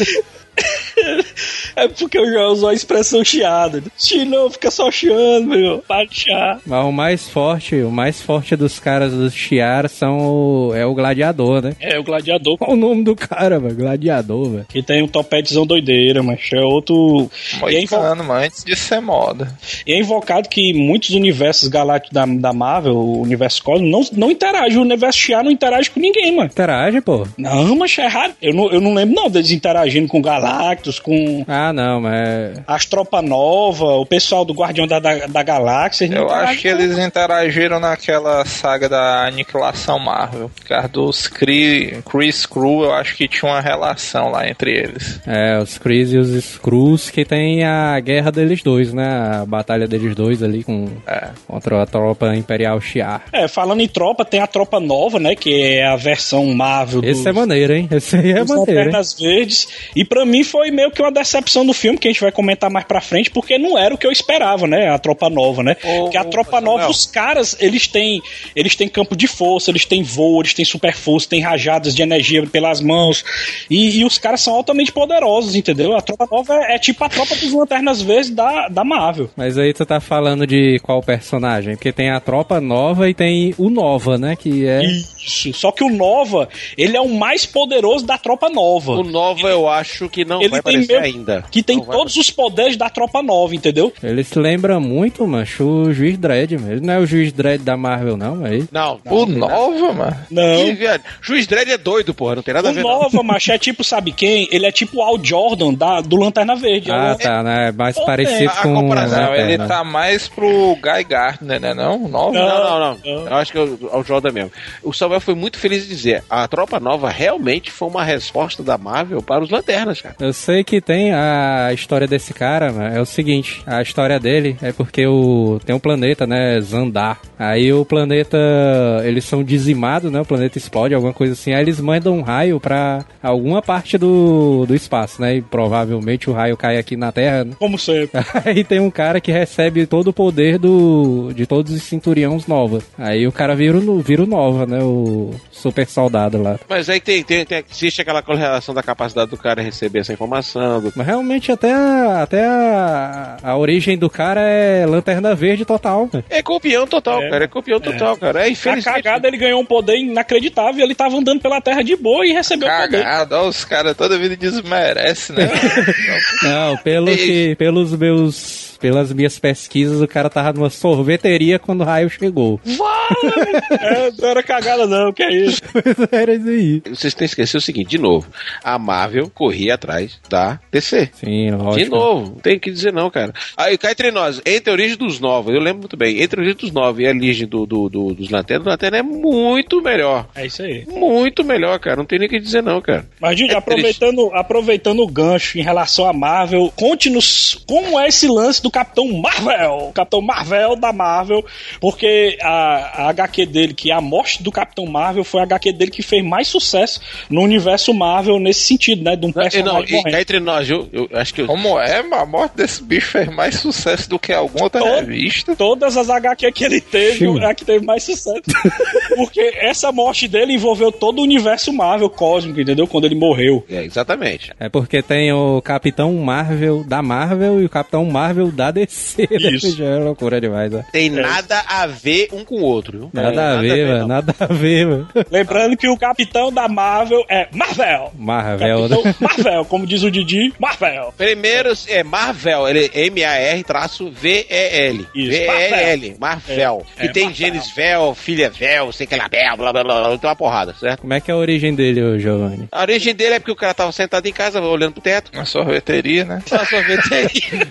<laughs> É porque eu já usou a expressão chiada. Chi não, fica só chiando, meu. Para de chiar. Mas o mais forte, o mais forte dos caras do Chiar são o, é o gladiador, né? É, o gladiador. Qual o nome do cara, velho? Gladiador, velho. Que tem um topetezão doideira, mas é outro. E é, invo- Moicano, mas antes de ser moda. e é invocado que muitos universos galácticos da, da Marvel, o universo cósmico, não, não interagem. O universo Shiar não interage com ninguém, mano. Interage, pô. Não, mas é raro. Eu não, eu não lembro, não, deles interagindo com Galactus, com Ah, não, mas. as Tropa Nova, o pessoal do Guardião da, da, da Galáxia. Eu acho que eles interagiram naquela saga da aniquilação Marvel. Por causa dos Crew, eu acho que tinha uma relação lá entre eles. É, os Chris e os Skrulls que tem a guerra deles dois, né? A batalha deles dois ali com, É. contra a tropa imperial Shiar. É, falando em tropa, tem a Tropa Nova, né? Que é a versão Marvel Esse dos- é maneiro, hein? Esse aí é maneiro? Lanternas Verdes. E pra mim foi meio que uma decepção do filme, que a gente vai comentar mais pra frente, porque não era o que eu esperava, né? A Tropa Nova, né? Ô, porque a Tropa Samuel. Nova, os caras, eles têm, eles têm campo de força, eles têm voo, eles têm super força, têm rajadas de energia pelas mãos. E, e os caras são altamente poderosos, entendeu? A Tropa Nova é, é tipo a Tropa dos Lanternas Verdes da, da Marvel. Mas aí tu tá falando de qual personagem? Porque tem a tropa nova e tem o Nova, né? Que é. Isso. Só que o Nova, ele é o mais poderoso da Tropa Nova. O Nova eu acho que não Ele vai tem ainda. que tem Não vai todos os poderes da tropa nova, entendeu? Ele se lembra muito, macho, o Juiz Dredd mesmo. Ele não é o Juiz Dredd da Marvel, não, mas... Não, O não. Nova, mano. Não. Juiz Dredd é doido, porra. Não tem nada a O ver. não. Nova, <laughs> macho, é tipo, sabe quem? Ele é tipo o Al Jordan da, do Lanterna Verde. Ah, É o- tá, né? Mais Pô, parecido a com... comparação, Não, ele tá mais pro Guy Gardner, né? Não, o Nova. Não, não, não. Não. Eu acho que é o, é o Jordan mesmo. O Samuel foi muito feliz de dizer: a Tropa Nova realmente foi uma resposta da Marvel para os Lanternas, cara. Eu sei que tem a história desse cara, mano, é o seguinte, a história dele é porque o tem um planeta, né, Zandar. Aí o planeta, eles são dizimados, né, o planeta explode, alguma coisa assim. Aí eles mandam um raio pra alguma parte do, do espaço, né, e provavelmente o raio cai aqui na Terra. né? Como sempre. <laughs> Aí tem um cara que recebe todo o poder do de todos os Centuriões Nova. Aí o cara vira o, vira o Nova, né, o super soldado lá. Mas aí tem, tem, tem, existe aquela correlação da capacidade do cara receber essa informação. Mas realmente até a, até a, a origem do cara é lanterna verde total. né? É copião total, É. cara. É copião total, cara. É Na infelizmente. cagada ele ganhou um poder inacreditável ele tava andando pela terra de boa e recebeu o poder. Cagado, ó, os caras toda vida desmerecem, né? <laughs> Não, pelo que, pelos meus pelas minhas pesquisas, o cara tava numa sorveteria quando o raio chegou. <laughs> É, não era cagada não, que é isso. <laughs> Era isso aí. Vocês têm que esquecer o seguinte, de novo. A Marvel corria atrás da DC. Sim, lógico. De novo, não tem o que dizer não, cara. Aí cá entre nós, entre a origem dos novos, eu lembro muito bem, entre a origem dos novos e a origem do, do, do- dos lanternas, o lanterna é muito melhor. É isso aí. Muito melhor, cara. Não tem nem o que dizer não, cara. Mas, gente, É aproveitando, aproveitando o gancho em relação a Marvel, conte-nos como é esse lance do Capitão Marvel. Capitão Marvel da Marvel, porque a, a HQ dele, que é a morte do Capitão Marvel, foi a HQ dele que fez mais sucesso no universo Marvel nesse sentido, né? De um Não, e- personagem não, e cá morrendo. entre nós, eu, eu acho que eu, Como é? A morte desse bicho fez mais sucesso do que alguma outra Todo- revista. Todas as HQ que ele teve, Sim. é a que teve mais sucesso. <laughs> Porque essa morte dele envolveu todo o universo Marvel cósmico, entendeu? Quando ele morreu. É, exatamente. É porque tem o Capitão Marvel da Marvel e o Capitão Marvel da DC. né? Isso. Já é loucura demais, né? Tem nada a ver um com o outro, viu? Nada, É, a ver, mano. não. Nada a ver, mano. Lembrando que o capitão da Marvel é Marvel. Marvel, né? Capitão Marvel, como diz o Didi, Marvel. Primeiro é Marvel, ele é M-A-R-V-E-L. Isso, V-E-L, Marvel. É, que tem Marvel. genes Vel, filha Vel, sei que lá, Vel, blá blá blá, blá, tem uma porrada, certo? Como é que é a origem dele, ô Giovanni? A origem dele é porque o cara tava sentado em casa, olhando pro teto. Na sorveteria, né? Só sorveteria.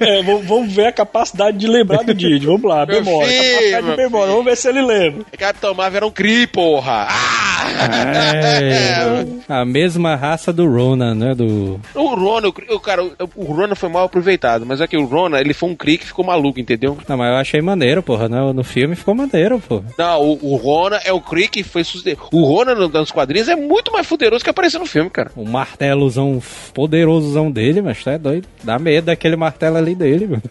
É, vamos, vamos ver a capacidade de lembrar do Didi. Vamos lá, Meu memória. filho, capacidade meu de memória. Vamos ver se ele lembra. Capitão Marvel era um Cri, porra! Ah! É, a mesma raça do Ronan, né? Do... O Rona, o, cara, o, o Rona foi mal aproveitado, mas é que o Rona, ele foi um Cri que ficou maluco, entendeu? Não, mas eu achei maneiro, porra. No, no filme ficou maneiro, porra. Não, o, o Rona é o Cri que foi suceder. O Rona no- nos quadrinhos é muito mais fuderoso que apareceu no filme, cara. O martelozão poderosozão dele, mas tá doido. Dá medo daquele martelo ali dele, mano.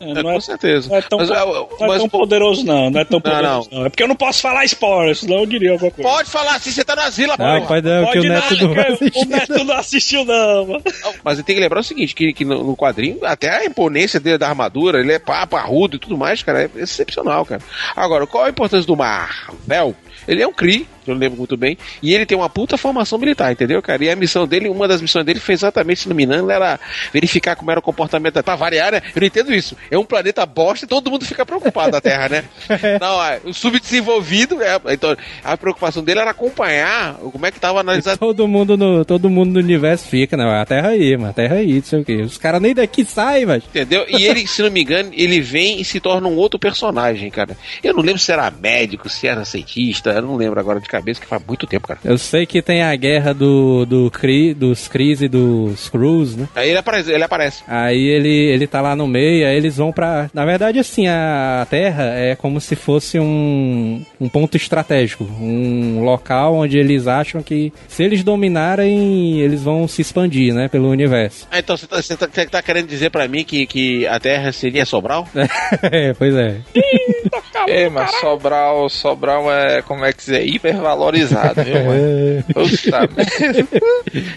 É, não, é, com certeza. não é tão, mas, ah, não é mas, tão pô, poderoso, não. Não é tão Não, poderoso, não. É porque eu não posso falar spoiler, senão eu diria alguma coisa. Pode falar assim, você tá no asilo, Não, porra. pode não, que o Neto não vai que assistir. o Neto não assistiu, não. mano. Não, Mas tem que lembrar o seguinte, que, que no, no quadrinho, até a imponência dele da armadura, ele é pá, parrudo e tudo mais, cara, é excepcional, cara. Agora, qual a importância do Marvel? Ele é um Kree, eu lembro muito bem, e ele tem uma puta formação militar, entendeu, cara? E a missão dele, uma das missões dele foi exatamente, se não me engano, era verificar como era o comportamento da... Pra variar, né? Eu não entendo isso. É um planeta bosta e todo mundo fica preocupado na Terra, né? <laughs> Não, é, o subdesenvolvido, é, então, a preocupação dele era acompanhar como é que tava analisando Todo mundo no, todo mundo no universo fica, né? A terra aí, mano. A terra aí, não sei o quê. Os caras nem daqui saem, mas. Entendeu? E ele, se não me engano, ele vem e se torna um outro personagem, cara. Eu não lembro se era médico, se era cientista, eu não lembro agora de cabeça, que faz muito tempo, cara. Eu sei que tem a guerra do, do Cri, dos Cris e dos Cruz, né? Aí ele aparece, ele aparece. Aí ele, ele tá lá no meio, aí eles vão pra. Na verdade, assim, a Terra é como se fosse um, um ponto estratégico. Um local onde eles acham que se eles dominarem, eles vão se expandir, né? Pelo universo. Ah, então você tá, você tá- você tá querendo dizer pra mim que, que a Terra seria Sobral? <laughs> é, pois é. Ih, tocar Ei, mas Sobral, Sobral é, como é que dizer, hipervalorizado, viu, mano? <laughs> Puta merda.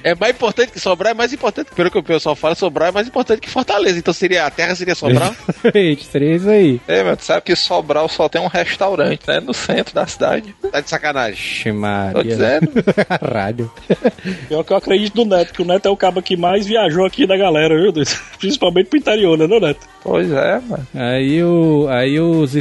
É mais importante que Sobral, é mais importante, pelo que o pessoal fala, Sobral é mais importante que Fortaleza. Então seria a terra seria Sobral? <laughs> Exatamente, seria isso aí. Ei, mas tu sabe que Sobral só tem um restaurante, né? No centro da cidade. tá de sacanagem. Ixi, Tô dizendo. <laughs> Rádio. Pior que eu acredito no Neto, que o Neto é o cabo que mais viajou aqui da galera, viu? Deus? Principalmente pro interior, né, não, Neto? Pois é, mano. Aí, o, aí os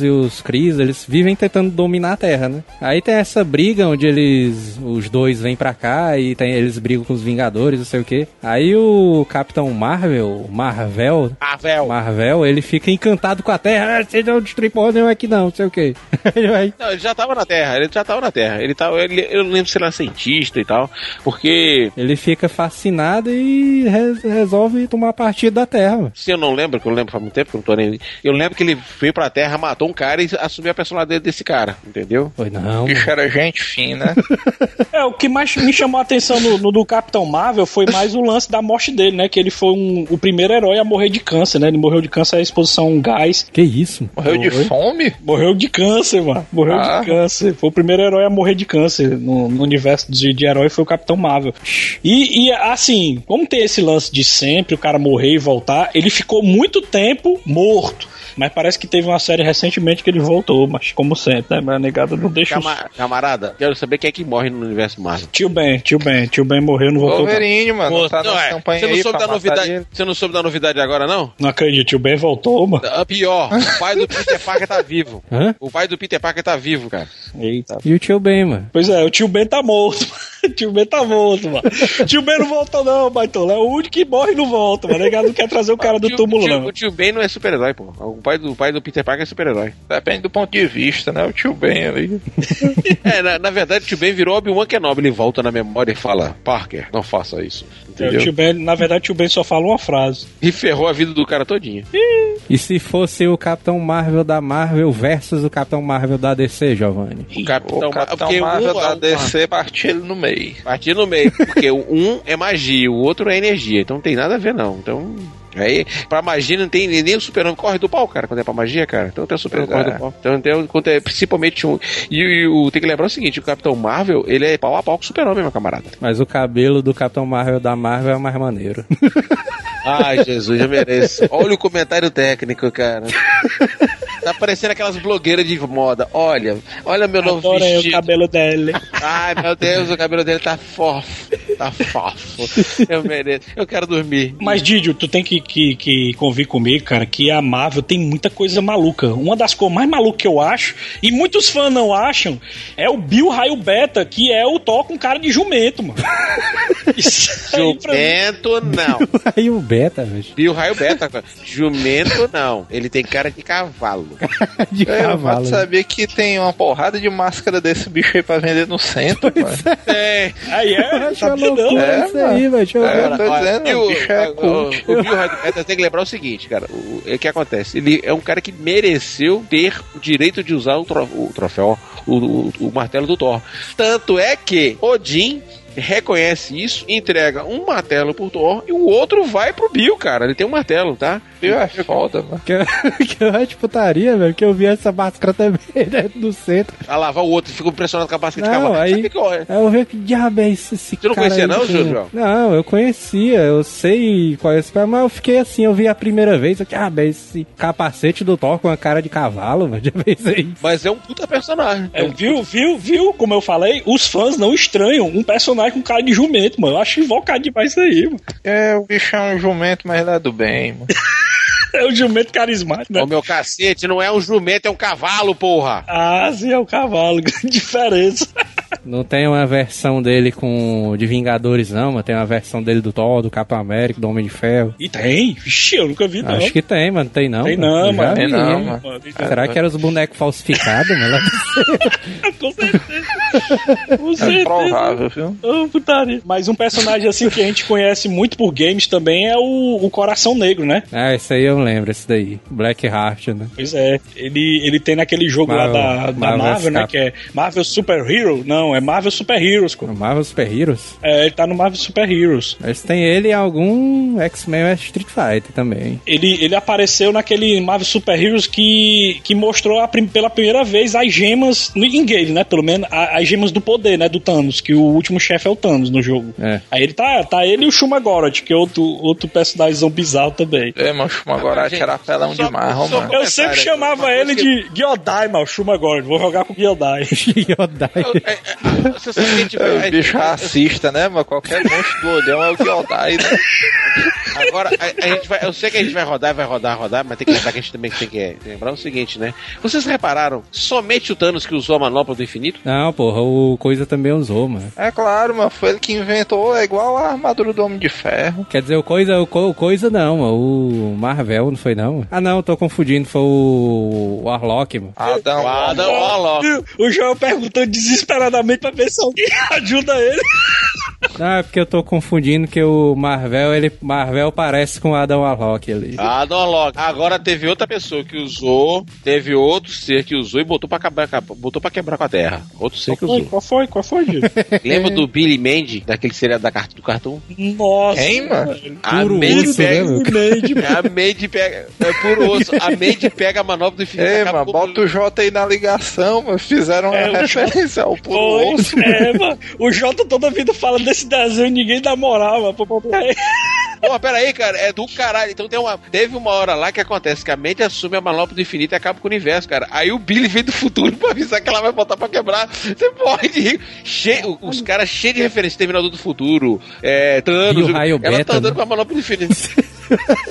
E os Kree, eles vivem tentando dominar a Terra, né? Aí tem essa briga onde eles, os dois vêm pra cá e tem, eles brigam com os Vingadores, não sei o quê. Aí o Capitão Marvel, Marvel, Marvel. Marvel, ele fica encantado com a Terra. Ah, vocês não destruem porra nenhuma aqui não, não sei o quê. <laughs> Ele vai... Não, ele já tava na Terra, ele já tava na Terra. Ele tava, ele, eu não lembro se ele era cientista e tal, porque Ele fica fascinado e re- resolve tomar partido da Terra. se eu não lembro, que eu lembro faz muito tempo que eu não tô nem. Eu lembro que ele veio pra Terra, matou um cara e assumiu a personalidade desse cara, entendeu? Foi não. O bicho era gente fina. <laughs> É, o que mais me chamou a atenção no, no do Capitão Marvel foi mais o lance da morte dele, né? Que ele foi um- o primeiro herói a morrer de câncer, né? Ele morreu de câncer à exposição gás. Que isso? Morreu de Oi? fome? Morreu de câncer, mano. Morreu Ah. de câncer. Foi o primeiro herói a morrer de câncer no, no universo de, de herói, foi o Capitão Marvel. E, e, assim, como tem esse lance de sempre o cara morrer e voltar, ele ficou muito tempo morto. Mas parece que teve uma série recentemente que ele voltou, mas como sempre, né? Mas a negada não deixa. os- Cama- camarada, quero saber quem é que morre no universo Marvel. Tio Ben, tio Ben, tio Ben morreu, não voltou. Não, Wolverine, mano. Pô, tá não, na é, campanha você não soube da novidade. ele. Você não soube da novidade agora, não? não acredito, tio Ben voltou, mano. Ah, Pior, o pai do Peter Parker tá vivo. Hã? O pai do Peter Parker tá vivo, cara. Eita. E o tio Ben, mano? Pois é, o tio Ben tá morto. <laughs> Tio Ben tá morto, mano. Tio Ben não voltou, não, Baitola. É o único que morre e não volta, mano. Negado não quer trazer o cara do túmulo, o tio, não. O tio Ben não é super-herói, pô. O pai do, o pai do Peter Parker é super-herói. Depende do ponto de vista, né? O tio Ben ali. <laughs> É, na, na verdade, o tio Ben virou Obi-Wan Kenobi. Ele volta na memória e fala: Parker, não faça isso. É, o Entendeu? tio Ben, na verdade, o tio Ben só fala uma frase. E ferrou a vida do cara todinha. E se fosse o Capitão Marvel da Marvel versus o Capitão Marvel da DC, Giovanni? O Capitão, o Capitão Marvel um, da um- DC partiu ele no meio. Partir no meio, porque o um é magia, o outro é energia, então não tem nada a ver não. Então, aí, pra magia não tem nem o super-homem corre do pau, cara, quando é pra magia, cara. Então tem o super-homem corre é. do pau. Então tem, quando é principalmente um. E, e o, tem que lembrar o seguinte: o Capitão Marvel, ele é pau a pau com o super-homem, meu camarada. Mas o cabelo do Capitão Marvel da Marvel é mais maneiro. <laughs> Ai, Jesus, eu mereço. Olha o comentário técnico, cara. Tá parecendo aquelas blogueiras de moda. Olha, olha meu novo Adorei o vestido. cabelo dele. Ai, meu Deus, o cabelo dele tá fofo. Tá fofo. Eu mereço. Eu quero dormir. Mas, Didio, tu tem que, que, que convir comigo, cara, que a Marvel tem muita coisa maluca. Uma das coisas mais malucas que eu acho, e muitos fãs não acham, é o Bill Raio Beta, que é o Thor com cara de jumento, mano. <laughs> Isso Jumento, não. Aí o Beta, velho. E o raio beta, cara. Jumento, não. Ele tem cara de cavalo. <laughs> De Eu cavalo. saber que tem uma porrada de máscara desse bicho aí pra vender no centro, mano. É. Aí é, Acho sabia uma loucura É, isso aí, velho. Deixa eu ver. É, tô dizendo, e o bicho é o, cult. o, o Bill Raio Beta tem que lembrar o seguinte, cara. O, é que acontece? Ele é um cara que mereceu ter o direito de usar o, tro- o troféu, o, o- o martelo do Thor. Tanto é que Odin reconhece isso, entrega um martelo pro Thor e o outro vai pro Bill, cara. Ele tem um martelo, tá? Eu acho foda, mano. Que, eu- <laughs> que eu acho putaria, velho. Que eu vi essa máscara também <laughs> dentro do centro. A lavar o outro, fica impressionado com a máscara de Não, cavalo. aí- que eu- Aí eu vi que diabo é esse, esse Você não conhecia não, Júlio? Não, eu conhecia, eu sei qual é esse cara, mas eu fiquei assim, eu vi a primeira vez, eu diabo é esse capacete do Thor com a cara de cavalo, <laughs> velho. Já isso aí. Mas é um puta personagem. É, viu, viu, viu? Como eu falei, os fãs não estranham um personagem com cara de jumento, mano. Eu acho invocado demais isso aí, mano. É, o bicho é um jumento, mas ele é do bem, mano. <laughs> É um jumento carismático, né? Ô meu cacete, não é um jumento, é um cavalo, porra. Ah, sim, é o cavalo. <laughs> Grande diferença. Não tem uma versão dele com de Vingadores, não, mas tem uma versão dele do Thor, do Capitão América, do Homem de Ferro. E tem? Vixe, eu nunca vi, não. Acho que tem, mano. Tem não. Tem não, mano. Tem não. Mano, Será que eram os bonecos falsificados, mano? <laughs> Com certeza. Com É provável, viu? Putaria. Mas um personagem assim que a gente conhece muito por games também é o, o Coração Negro, né? Ah, esse aí eu lembro, esse daí. Black Heart, né? Pois é. Ele, ele tem naquele jogo Marvel- lá da, da Marvel Marvel, né? Que é Marvel Super Hero. Não, é Marvel Super Heroes. pô. O Marvel Super Heroes. É, ele tá no Marvel Super Heroes. Mas tem ele em algum X-Men vs Street Fighter também. Ele, ele apareceu naquele Marvel Super Heroes que, que mostrou a prim- pela primeira vez as gemas, no, em game, né? Pelo menos a- as gemas do poder, né? Do Thanos, que o último chefe é o Thanos no jogo. É. Aí ele tá, tá ele e o Shuma Gorath, que é outro, outro personagem bizarro também. É, mas o agora gente, era pelão demais, mano. Eu sempre Comentário, chamava ele de Gyodai, mano, Shuma Gorath. Vou jogar com Gyodai. Yodai. <laughs> É, é, É, vai- bicho racista, né, mano? Qualquer monstro do olhão é o Gyodai, né? Agora, a, a gente vai, eu sei que a gente vai rodar, vai rodar, rodar, mas tem que lembrar que a gente também tem que lembrar o seguinte, né? Vocês repararam, somente o Thanos que usou a manopla do infinito? Não, porra, o Coisa também usou, mano. É claro, mano. Foi ele que inventou, é igual a armadura do Homem de Ferro. Quer dizer, o Coisa, o, Co- o Coisa não, mano. O Marvel não foi não. Ah, não, tô confundindo, foi o Warlock, mano. Adão. O Adam Warlock. O João perguntando desesperadamente pra ver se alguém <laughs> ajuda ele. Não, é porque eu tô confundindo que o Marvel, ele Marvel parece com o Adam Warlock ali. Adam Warlock. Agora teve outra pessoa que usou, teve outro ser que usou e botou pra, acabar, botou pra quebrar com a Terra. Outro ser que Qual foi? usou. Qual foi? Qual foi, Gil? <laughs> Lembra do Billy Mandy, daquele seriado da do cartoon? Nossa. Quem, mano? A Mandy pega, né, mano? <laughs> A Mandy pega. É puro osso. A Mandy pega a manobra do infinito. Acaba mano, bota o J aí na ligação, mano. Fizeram uma É, o referência ao puro Foi, osso. é, mano. O Jota toda vida fala desse desenho e ninguém dá moral, mano. Pô, pô, pô. Pô, pera aí, cara, é do caralho. Então tem uma, teve uma hora lá que acontece que a mente assume a manopla do infinito e acaba com o universo, cara. Aí o Billy vem do futuro pra avisar que ela vai botar pra quebrar. Você morre de rir. Cheio, os caras cheios de referência, Terminador do Futuro, é, Thanos. Bill Raio ela Beta, tá andando né? com a manopla do infinito. <laughs>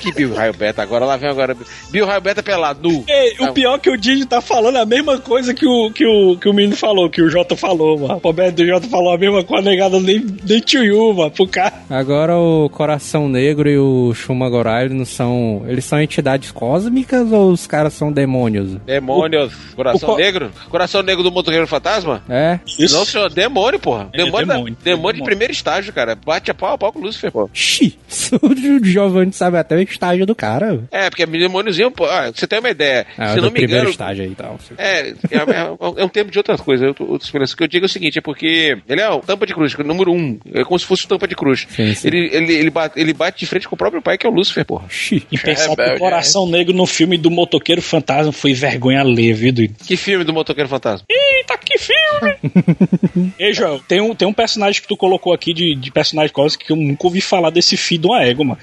que Bill Raio Beta? Agora lá vem agora. Bill Raio Beta pelado, nu. Ei, o Tá. pior é que o Didi tá falando a mesma coisa que o, que o, que o menino falou, que o Jota falou, mano. O Roberto do Jota falou a mesma coisa, negada nem, nem tio, mano, pro cara. Agora o Coração Negro e o Shuma Gorai, eles não são. Eles são entidades cósmicas ou os caras são demônios? Demônios. Coração o co- negro? Coração negro do motoqueiro fantasma? É? Isso. Não, senhor, demônio, porra. É, Demônio, da- demônio, demônio, demônio. de primeiro estágio, cara. Bate a pau a pau com o Lúcifer, pô. Xi, <laughs> o Giovanni sabe até o estágio do cara. É, porque demôniozinho, pô, ah, você tem uma ideia. Ah, Se não me primeiro engano. estágio aí tal. É, é, é, é um termo de outras coisas. Outra explicação. O que eu digo é o seguinte: é porque ele é o tampa de cruz, número um. É como se fosse o tampa de cruz. Sim, sim. Ele, ele, ele, bate, ele bate de frente com o próprio pai, que é o Lúcifer, porra. E pensar que o Coração Negro no filme do Motoqueiro Fantasma foi vergonha alheia, viu, Dudu? Que filme do motoqueiro fantasma? Eita, que filme! <laughs> Ei, Joel, tem um, tem um personagem que tu colocou aqui de, de personagem cósmico que eu nunca ouvi falar desse filho de uma égua, mano.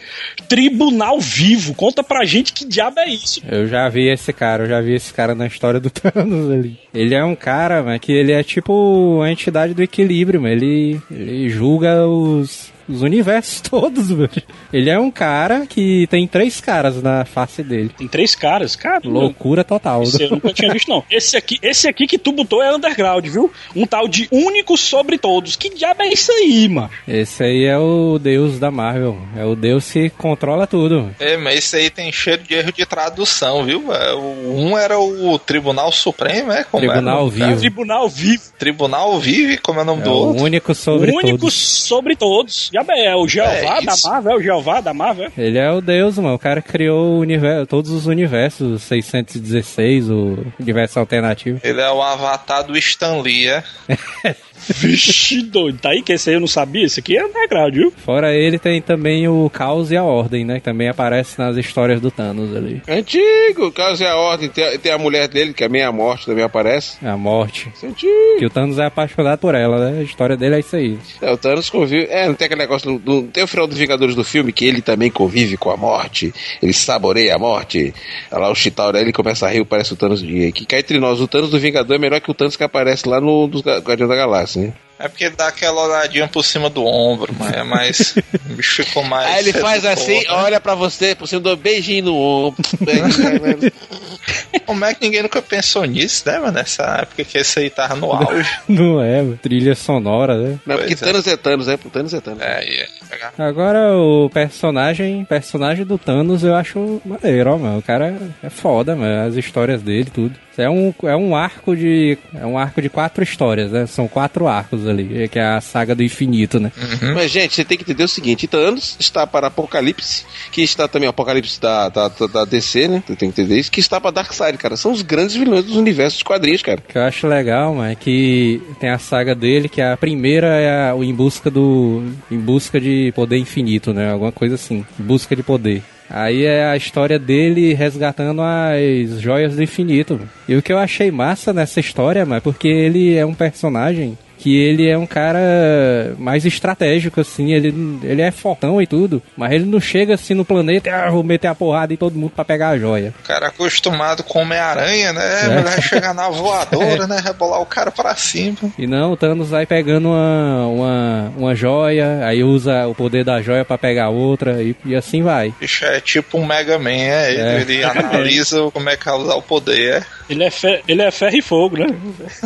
Tribunal Vivo. Conta pra gente que diabo é isso. Eu já vi esse cara, eu já vi esse cara na história do <laughs> Thanos ali. Ele é um cara, mano, que ele é tipo a entidade do equilíbrio, mano. Ele, ele julga os, os universos <laughs> todos, mano. Ele é um cara que tem três caras na face dele. Tem três caras, cara. Loucura total. Esse eu nunca tinha visto, não. Esse aqui, esse aqui que tu botou é underground, viu? Um tal de único sobre todos. Que diabo é isso aí, mano? Esse aí é o deus da Marvel. É o deus que controla tudo. É, mas esse aí tem cheiro de erro de tradução, viu? É, Um era o Tribunal Supremo, é? Como Tribunal era o Vivo. Tribunal Vivo. Tribunal Vive, como é o nome É do o outro? único sobre único todos. sobre todos. Diabo é, é o Jeová É da. Marvel, é o Jeová da Marvel. Ele é o deus, mano. O cara criou o universo, todos os universos, 616, o universo alternativo. Ele é o avatar do Stan Lee, é? <laughs> Vixe, doido. Tá aí que esse aí eu não sabia. Esse aqui é underground, viu? Fora ele, tem também o Caos e a Ordem, né? Que também aparece nas histórias do Thanos ali. Antigo, o caso é a ordem. Tem, a- tem a mulher dele, que é meia morte, também aparece. A morte. Isso é antigo. Que o Thanos é apaixonado por ela, né? A história dele é isso aí. É, o Thanos convive. É, não tem aquele negócio. Do, do- tem o final dos Vingadores do filme que ele também convive com a morte. Ele saboreia a morte. Olha lá o Chitauri ele começa a rir, parece o Thanos. de- Que cai entre nós. O Thanos do Vingador é melhor que o Thanos que aparece lá no dos Guardiões da Galáxia, né? É porque dá aquela olhadinha por cima do ombro, mas é mais. o bicho ficou mais. Aí ele faz assim, né? olha pra você, por cima do beijinho no ombro. <laughs> Como é que ninguém nunca pensou nisso, né, mano? Nessa época que esse aí tava no auge. <laughs> Não é, mano. trilha sonora, né? Não, porque Pois é. Thanos é Thanos, é, pro Thanos é Thanos. É, pegar. Agora o personagem, personagem do Thanos eu acho maneiro, ó, mano. O cara é foda, mano. As histórias dele, tudo. É um, é um arco de. É um arco de quatro histórias, né? São quatro arcos ali, que é a saga do infinito, né? Mas, gente, você tem que entender o seguinte: Thanos está para Apocalipse, que está também o Apocalipse da, da, da- DC, né? Você tem que entender isso, que está para Darkseid, cara. São os grandes vilões dos universos de quadrinhos, cara. O que eu acho legal, mano, é que tem a saga dele, que a primeira é a, o em busca do. Em busca de poder infinito, né? Alguma coisa assim. Em busca de poder. Aí é a história dele resgatando as joias do infinito. E o que eu achei massa nessa história, mano, porque ele é um personagem que ele é um cara mais estratégico, assim, ele, ele é fortão e tudo, mas ele não chega assim no planeta e ah, vou meter a porrada em todo mundo pra pegar a joia. O cara acostumado com Homem-Aranha, né? É. Vai chegar na voadora, <laughs> né? Rebolar o cara pra cima. E não, o Thanos vai pegando uma, uma, uma joia, aí usa o poder da joia pra pegar outra e, e assim vai. Bicho, é tipo um Mega Man, é? Ele, É. ele analisa <laughs> como é que vai usar o poder, é? Ele é, fe- ele é ferro e fogo, né? <laughs>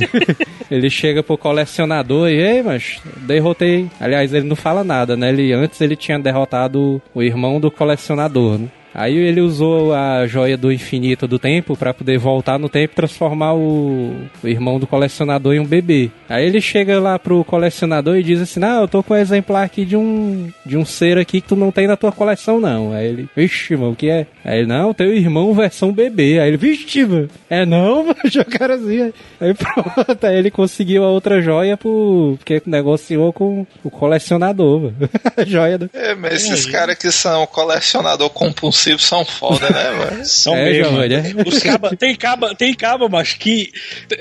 <laughs> Ele chega pro colecionador e, ei, mas derrotei. Aliás, ele não fala nada, né? Ele, antes ele tinha derrotado o irmão do colecionador, né? Aí ele usou a joia do infinito do tempo pra poder voltar no tempo e transformar o, o irmão do colecionador em um bebê. Aí ele chega lá pro colecionador e diz assim: Não, eu tô com um exemplar aqui de um de um ser aqui que tu não tem na tua coleção, não. Aí ele, vixe, mano, o que é? Aí ele, não, teu irmão versão bebê. Aí ele, vixe, mano, é não, <laughs> mano, jogaram assim. Aí pronto, aí ele conseguiu a outra joia por, porque negociou com o colecionador, mano. <laughs> A joia do. É, mas esses caras que são colecionador compulsivo são foda, né, mano? <laughs> São É, mesmo. É. Os caba, tem caba, tem caba, mas que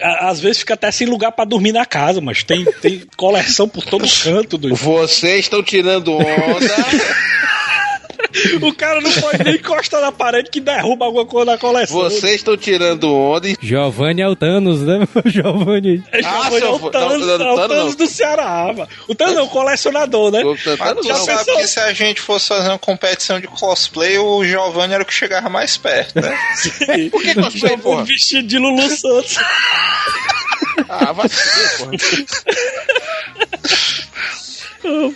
às vezes fica até sem lugar pra dormir na casa, mas tem, tem coleção por todo canto. Do... Vocês estão tirando onda. <laughs> O cara não pode nem encostar na parede que derruba alguma coisa na coleção. Vocês estão tirando onda e. Giovanni é o Thanos, né? O <laughs> Giovanni. É, Ah, foi seu- o Thanos, não, não, é o Thanos Thanos não. do Ceará, mano. O Thanos é o colecionador, né? Tu já não. sabe pensou? que se a gente fosse fazer uma competição de cosplay, o Giovanni era o que chegava mais perto, né? <laughs> Por que cosplay, porra? Um vestido de Lulu Santos. Ah, vai ser, porra. <laughs>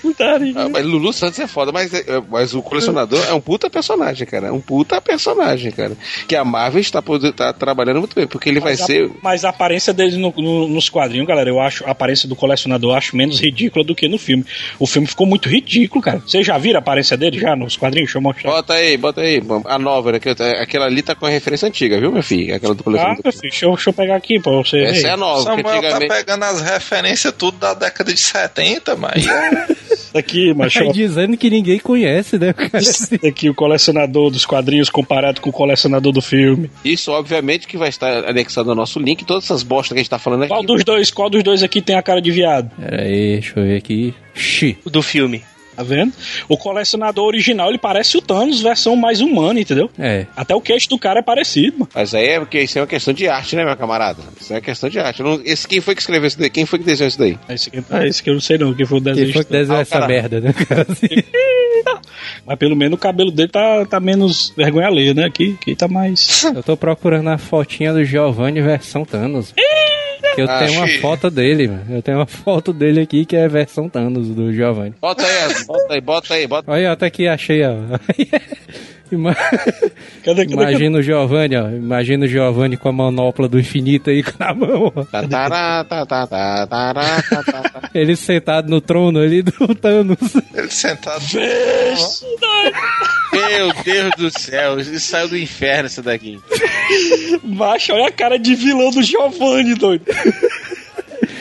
Putaria. Ah, mas Lulu Santos é foda, mas, é- mas o colecionador é um puta personagem, cara. É um puta personagem, cara. Que a Marvel está, pod- tá trabalhando muito bem, porque ele vai Mas a- ser. Mas a aparência dele no- no- nos quadrinhos, galera, eu acho a aparência do colecionador eu acho menos ridícula do que no filme. O filme ficou muito ridículo, cara. Vocês já viram a aparência dele já nos quadrinhos? Deixa eu mostrar. Bota aí, bota aí. A nova, né, que- aquela ali tá com a referência antiga, viu, meu filho? Aquela do Ah, colecionador. meu filho, deixa eu, deixa eu pegar aqui pra você Essa ver. é a nova, Samuel tá antigamente. pegando as referências tudo da década de 70, mas. <laughs> <laughs> Aqui, Aí eu- dizendo que ninguém conhece, né? cara? aqui o colecionador dos quadrinhos comparado com o colecionador do filme. Isso, obviamente, que vai estar anexado ao nosso link. Todas essas bostas que a gente tá falando aqui. Qual dos dois, qual dos dois aqui tem a cara de viado? Pera aí, deixa eu ver aqui. Xi. Do filme. Tá vendo? O colecionador original, ele parece o Thanos, versão mais humana, entendeu? É. Até o queixo do cara é parecido, mano. Mas aí é porque isso é uma questão de arte, né, meu camarada? Isso é uma questão de arte. Não- Esse, quem foi que escreveu isso daí? Quem foi que desenhou isso daí? Esse aqui, ah, esse aqui eu não sei não, quem foi o Quem desenho. foi que desenhou Ah, essa cara. merda, né. <laughs> Mas pelo menos o cabelo dele tá, tá menos vergonha alheia, né? Aqui, aqui tá mais. Eu tô procurando a fotinha do Giovanni versão Thanos. Que eu Ah, tenho uma foto dele, mano. Eu tenho uma <laughs> foto dele aqui que é versão Thanos do Giovanni. Bota aí, bota aí, bota aí, bota Olha, até aqui achei, ó. <laughs> Ima- Cadê, cadê, Imagina o Giovanni, ó. Imagina o Giovanni com a manopla do infinito aí <laughs> na mão. Tá, tá, tá. Ele sentado no trono ali do Thanos. Ele sentado. Meu Deus do céu, isso saiu do inferno isso daqui. Macho, olha a cara de vilão do Giovanni, doido.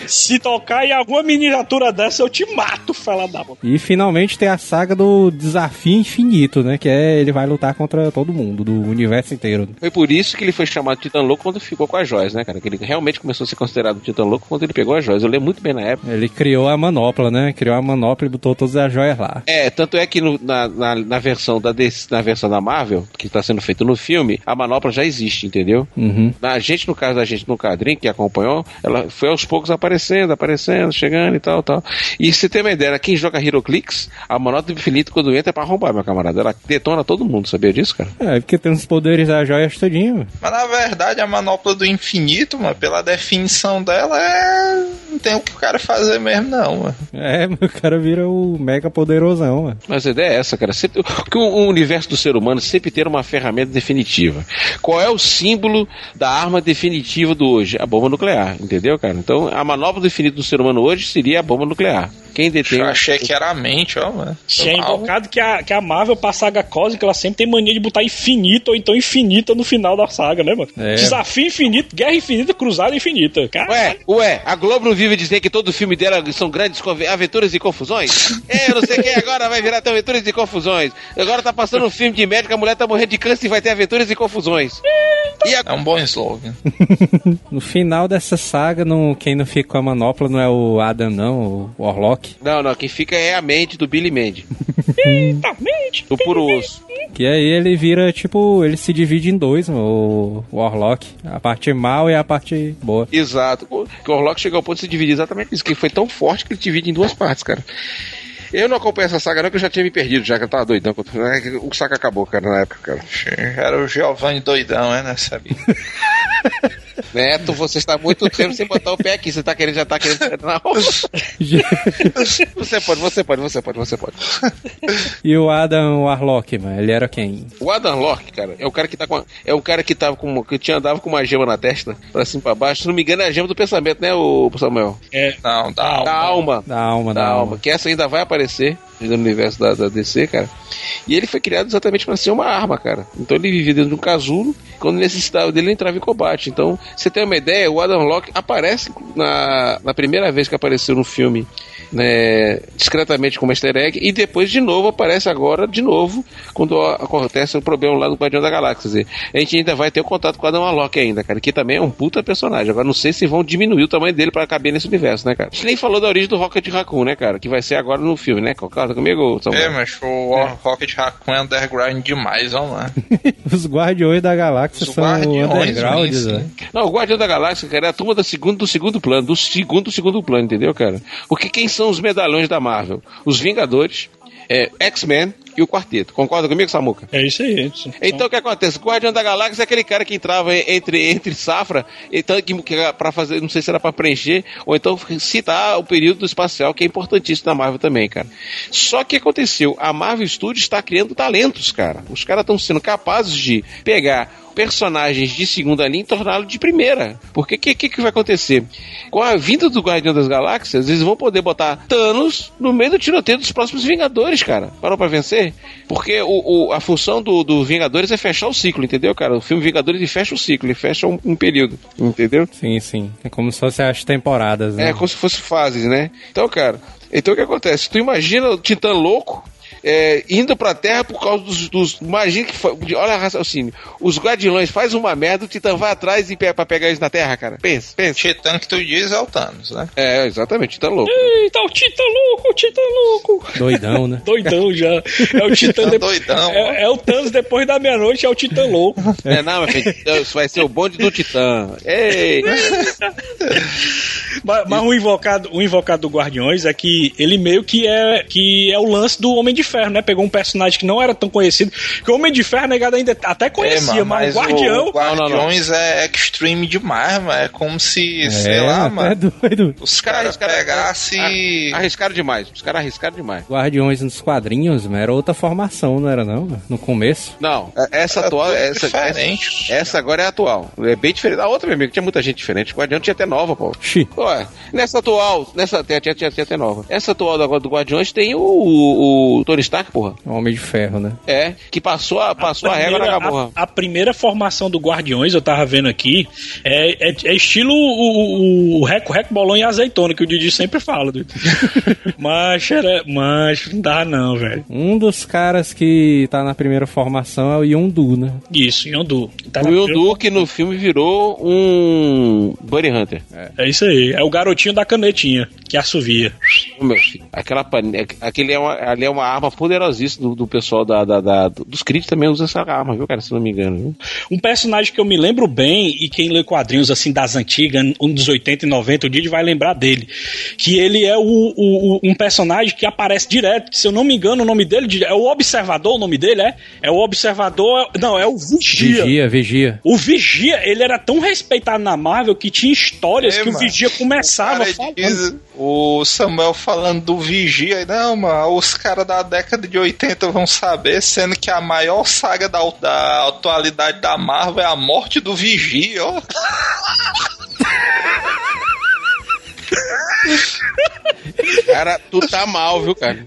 Se tocar em alguma miniatura dessa, eu te mato, fela da puta. E finalmente tem a saga do desafio infinito, né? Que é ele vai lutar contra todo mundo, do universo inteiro. Foi por isso que ele foi chamado de Titã Louco quando ficou com as joias, né, cara? Que ele realmente começou a ser considerado Titã Louco quando ele pegou as joias. Eu lembro muito bem na época. Ele criou a manopla, né? Criou a manopla e botou todas as joias lá. É, tanto é que no- na, na, na versão da DC na versão da Marvel, que está sendo feito no filme, a manopla já existe, entendeu? Uhum. A gente, no caso da gente no quadrinho que acompanhou, ela foi aos poucos aparecendo. Aparecendo, aparecendo, chegando e tal, tal. E se tem uma ideia, quem joga HeroClix, a manota do infinito quando entra é pra arrombar, meu camarada. Ela detona todo mundo, sabia disso, cara? É, porque tem os poderes da joia todinho. Mas na verdade a manopla do infinito, mano, pela definição dela, é. Não tem o que o cara fazer mesmo, não, mano. É, <laughs> o cara vira o mega poderosão, mano. Mas a ideia é essa, cara. Sempre, que o, o universo do ser humano sempre ter uma ferramenta definitiva. Qual é o símbolo da arma definitiva do hoje? A bomba nuclear, entendeu, cara? Então, a manobra do infinito do ser humano hoje seria a bomba nuclear. Quem detém. Eu achei que era a mente, ó, mano. Tinha Mal. invocado que a, que a Marvel, pra saga cósmica, ela sempre tem mania de botar infinito ou então infinita no final da saga, né, mano? É. Desafio infinito, guerra infinita, cruzada infinita. Cara, Ué, ué, a Globo não vive dizer que todo filme dela são grandes aventuras e confusões? É, não sei quem agora vai virar ter aventuras e confusões. Agora tá passando um filme de médico, a mulher tá morrendo de câncer e vai ter aventuras e confusões. E a... É um bom slogan. <laughs> No final dessa saga, não, quem não fica com a manopla não é o Adam, não, o Warlock. Não, não, quem fica é a mente do Billy Mandy, <laughs> Eita, mente. do puro osso. Que aí ele vira, tipo, ele se divide em dois, o Warlock. A parte mal e a parte boa. Exato. O- o Orlok chegou ao ponto de se dividir exatamente isso, que foi tão forte que ele divide em duas partes, cara. Eu não acompanho essa saga não, que eu já tinha me perdido, já que eu tava doidão. O saco acabou, cara, na época, cara. Era o Giovanni doidão, é, né, sabia? <laughs> Neto, você está muito tempo sem botar o pé aqui. Você tá querendo, já tá querendo. Não. <laughs> Você pode, você pode, você pode, você pode. e o Adam Warlock, mano, ele era quem? O Adam Locke, cara, é o cara que tá com. a- É um cara que tava com. que tinha andava com uma gema na testa, pra cima e pra baixo. Se não me engano, é a gema do pensamento, né, o Samuel? É, Não, dá. Da alma. Da alma, Da da, alma. alma. Que essa ainda vai aparecer aparecer no universo da, da DC, cara. E ele foi criado exatamente pra ser uma arma, cara. Então ele vivia dentro de um casulo. Quando necessitava dele, ele entrava em combate. Então, você tem uma ideia, o Adam Locke aparece na, na primeira vez que apareceu no filme. Né, discretamente como easter egg e depois de novo aparece agora de novo quando acontece o problema lá do Guardião da Galáxia a gente ainda vai ter o contato com o Adam Warlock ainda, cara, que também é um puta personagem. Agora não sei se vão diminuir o tamanho dele pra caber nesse universo, né, cara? A gente nem falou da origem do Rocket Raccoon, né, cara? Que vai ser agora no filme, né? Concorda comigo, Samuel? É, mas o Rocket Raccoon é underground demais, vamos lá. <laughs> Os Guardiões da Galáxia Os são Guardiões, underground, né? né? Não, o Guardião da Galáxia, cara, é a turma do segundo, do segundo plano, do segundo do segundo plano, entendeu, cara? Porque quem são os medalhões da Marvel? Os Vingadores, é, X-Men e o Quarteto. Concorda comigo, Samuca? é isso aí. Isso. Então o que acontece? O Guardião da Galáxia é aquele cara que entrava entre, entre safra, então que, que pra fazer, não sei se era pra preencher, ou então citar o período espacial, que é importantíssimo na Marvel também, cara. Só que aconteceu, a Marvel Studios está criando talentos, cara. Os caras estão sendo capazes de pegar personagens de segunda linha e torná-lo de primeira. Porque o que, que, que vai acontecer? Com a vinda do Guardião das Galáxias, eles vão poder botar Thanos no meio do tiroteio dos próximos Vingadores, cara. Parou pra vencer? Porque o, o- a função do, do Vingadores é fechar o ciclo, entendeu, cara? O filme Vingadores ele fecha o ciclo, ele fecha um, um período, entendeu? Sim, sim. É como se fosse as temporadas, né? É como se fosse fases, né? Então, cara, então o que acontece? Tu imagina o Titã louco é, indo pra Terra por causa dos. dos imagina que. Olha o raciocínio. Os guardiões faz uma merda, o Titã vai atrás e pega pra pegar eles na Terra, cara. Pensa, pensa. Titã que tu diz é o Thanos, né? É, exatamente, Titã louco. Eita, o Titã louco, o Titã louco. Doidão, né? <laughs> Doidão já. É o Titã Titã de... doidão. É, é o Thanos depois da meia-noite, é o Titã louco. É, não, meu filho, isso vai ser o bonde do Titã. Ei! Mas, mas o invocado, o invocado do Guardiões é que ele meio que é que é o lance do Homem de Ferro, né? Pegou um personagem que não era tão conhecido, que o Homem de Ferro negado ainda até conhecia, É, mas, mano, o Guardião o Guardiões é extreme demais, mano. É como se, sei é, lá, tá mano, doido. os caras pegassem. Arriscaram demais. Os caras arriscaram demais. Guardiões nos quadrinhos, mano, era outra formação, não era não? mano? No começo. Não, essa Era atual. Essa, diferente. essa, essa agora é atual. É bem diferente. A outra, meu amigo, tinha muita gente diferente. O Guardião tinha até nova, pô. Xi. Ué, nessa atual, nessa tinha, tinha, tinha, tinha até nova. Essa atual do, do Guardiões tem o, o, o Tony Stark, porra. Homem de Ferro, né? É, que passou a, passou a, régua na primeira- gamorra. a, a primeira formação do Guardiões, eu tava vendo aqui, é, é, é estilo o, o, o Reco, Reco, Bolão e Azeitona, que o Didi sempre fala. <laughs> mas, era, mas não dá não, velho. Um dos caras que tá na primeira formação é o Yondu, né? Isso, Yondu. Tá O Will primeira- Duke no filme virou um Bunny Hunter. É isso aí, é o garotinho da canetinha, que assovia. Meu filho, aquela panela. Aquele é uma, ali é uma arma poderosíssima do, do pessoal da, da, da- dos críticos também usa essa arma, viu, cara? Se não me engano. Viu? Um personagem que eu me lembro bem, e quem lê quadrinhos assim das antigas, um dos 80 e 90, o Didi vai lembrar dele. Que ele é o, o- o- um personagem que aparece direto. Se eu não me engano, o nome dele é o Observador, o nome dele é? É o Observador. Não, é o Vigia. Vigia, vigia. O Vigia, ele era tão respeitado na Marvel que tinha histórias É, que o mano. Vigia começava falando. diz- o Samuel falando do Vigia, não, mano, os caras da década de 80 vão saber, sendo que a maior saga da, da atualidade da Marvel é a morte do Vigia, ó. <laughs> Cara, tu tá mal, viu, cara?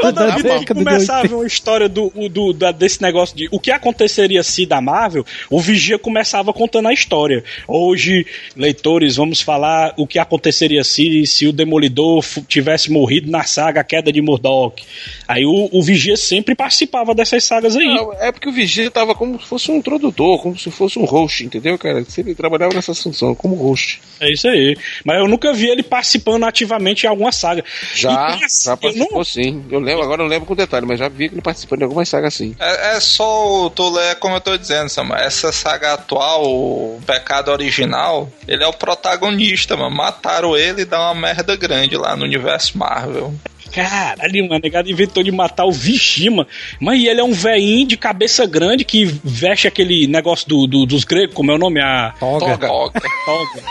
Toda da vida que década de começava uma história do, do- da- desse negócio de o que aconteceria se da Marvel, o Vigia começava contando a história. Hoje, leitores, vamos falar o que aconteceria se, se o Demolidor tivesse morrido na saga A Queda de Murdoch. Aí o, o Vigia sempre participava dessas sagas aí. Não, é porque o Vigia tava como se fosse um introdutor, como se fosse um host, entendeu, cara? Ele trabalhava nessa função, como host. É isso aí. Mas eu nunca vi ele participando ativamente em alguma saga. Já, E, já eu participou não- sim. Eu lembro, agora eu não lembro com detalhe, mas já vi que ele participou de algumas sagas assim. É, é só o Tolé, como eu tô dizendo, essa saga atual, o Pecado Original, ele é o protagonista, mano. Mataram ele e dá uma merda grande lá no universo Marvel. Caralho, mano, o negado inventou de matar o Vishima. Mas e ele é um veinho de cabeça grande que veste aquele negócio do, do- dos gregos, como é o nome? A Toga. Toga. toga.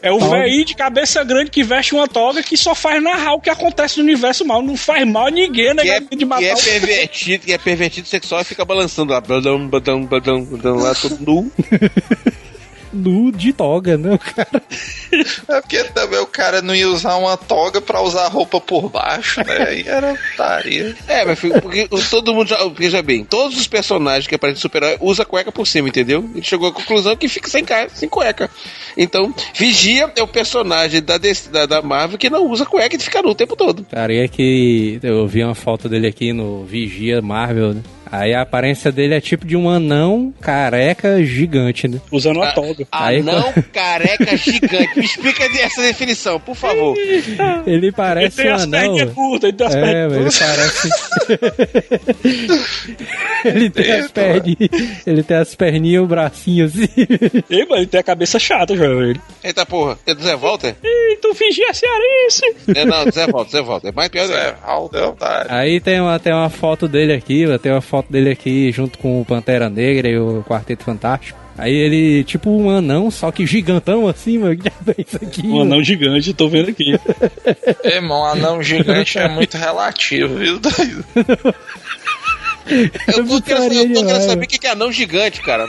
É o Toga. veinho de cabeça grande que veste uma toga que só faz narrar o que acontece no universo mal. Não faz mal a ninguém, né? Que é, de que matar é o... pervertido, que é pervertido sexual e fica balançando lá, badam, badam, badam, badam, lá todo nu. <laughs> Nu de toga, né, o cara? É porque também o cara não ia usar uma toga pra usar roupa por baixo, né? Aí era putaria. É, mas filho, porque todo mundo já. Veja bem, todos os personagens que aparecem no super-herói usam cueca por cima, entendeu? Ele chegou à conclusão que fica sem, ca- sem cueca. Então, Vigia é o personagem da, DC da, da Marvel que não usa cueca e fica nu o tempo todo. Cara, e é que eu vi uma foto dele aqui no Vigia Marvel, né? Aí a aparência dele é tipo de um anão careca gigante, né? Usando uma toga. Aí, Anão careca gigante. Me explica essa definição, por favor. Ele <laughs> Ele parece tem um as anão. curtas, ele tem as É, ele parece. <laughs> ele tem as perninhas. Ele tem as perninhas e o bracinho assim. Ei, mano, ele tem a cabeça chata, já ele. Eita porra, é do Zé Walter? Ih, tu fingia cearense. É, não, Zé Walter, Zé Walter. É mais pior do É, Aldo é. Aí tem uma, tem uma foto dele aqui, tem uma foto dele aqui junto com o Pantera Negra e o Quarteto Fantástico. Aí ele, tipo um anão, só que gigantão assim, mano. Que diabo é isso aqui? Um mano? anão gigante, tô vendo aqui. <laughs> Ei, Irmão, anão gigante é muito relativo, viu? doido? <laughs> Eu tô, querendo, eu tô querendo demais, saber o que é anão gigante, cara.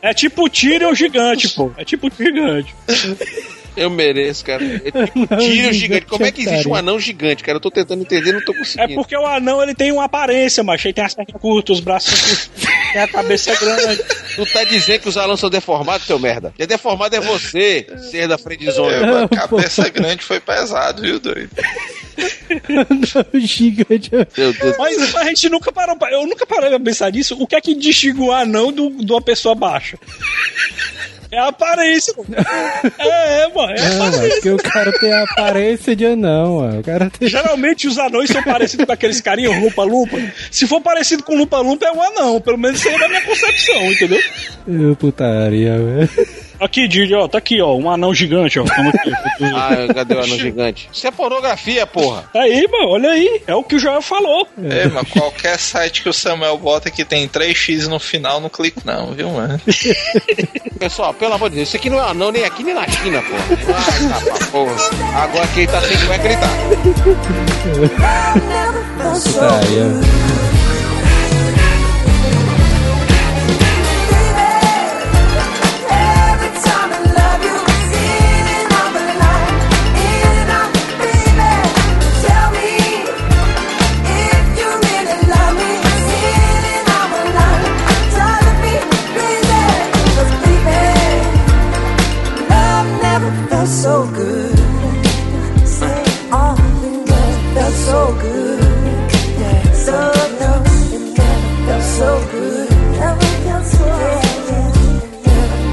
É tipo Tyrion gigante, pô. É tipo gigante. <laughs> Eu mereço, cara. É tipo tiro gigante gigante. Como é que existe um é anão gigante, cara? Eu tô tentando entender, não tô É conseguindo. porque o anão ele tem uma aparência, macho. Ele tem as pernas curtas, os braços curtos, tem a cabeça <laughs> grande. Tu tá dizendo que os anãos são deformados, seu merda? Quem é deformado é você, ser da frente de É, cabeça grande foi pesado, viu, doido? Anão gigante. Meu Deus. Mas a gente nunca parou. pra- Eu nunca parei pra pensar nisso. O que é que distingue o anão do, de uma pessoa baixa? É a aparência. mano. É, é, mano. É Não, mas aparência. porque o cara tem a aparência de anão, mano. O cara tem. Geralmente os anões são parecidos com aqueles carinhos lupa-lupa. Se for parecido com lupa-lupa, é um anão. Pelo menos isso aí é da minha concepção, entendeu? Ô, putaria, velho. Aqui, Didi, ó, tá aqui, ó, um anão gigante, ó. <laughs> Ah, cadê o anão gigante? Isso é pornografia, porra. Aí, mano, olha aí. É o que o Joel falou. É, mas qualquer site que o Samuel bota que tem 3x no final, não clico não, viu, mano? <laughs> Pessoal, pelo amor de Deus, isso aqui não é anão nem aqui nem na China, porra. Ah, tá pra porra. Agora quem tá sem cueca, ele tá. Putaria.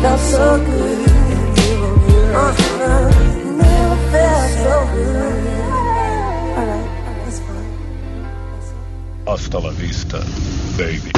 felt so good. Hasta la vista, baby.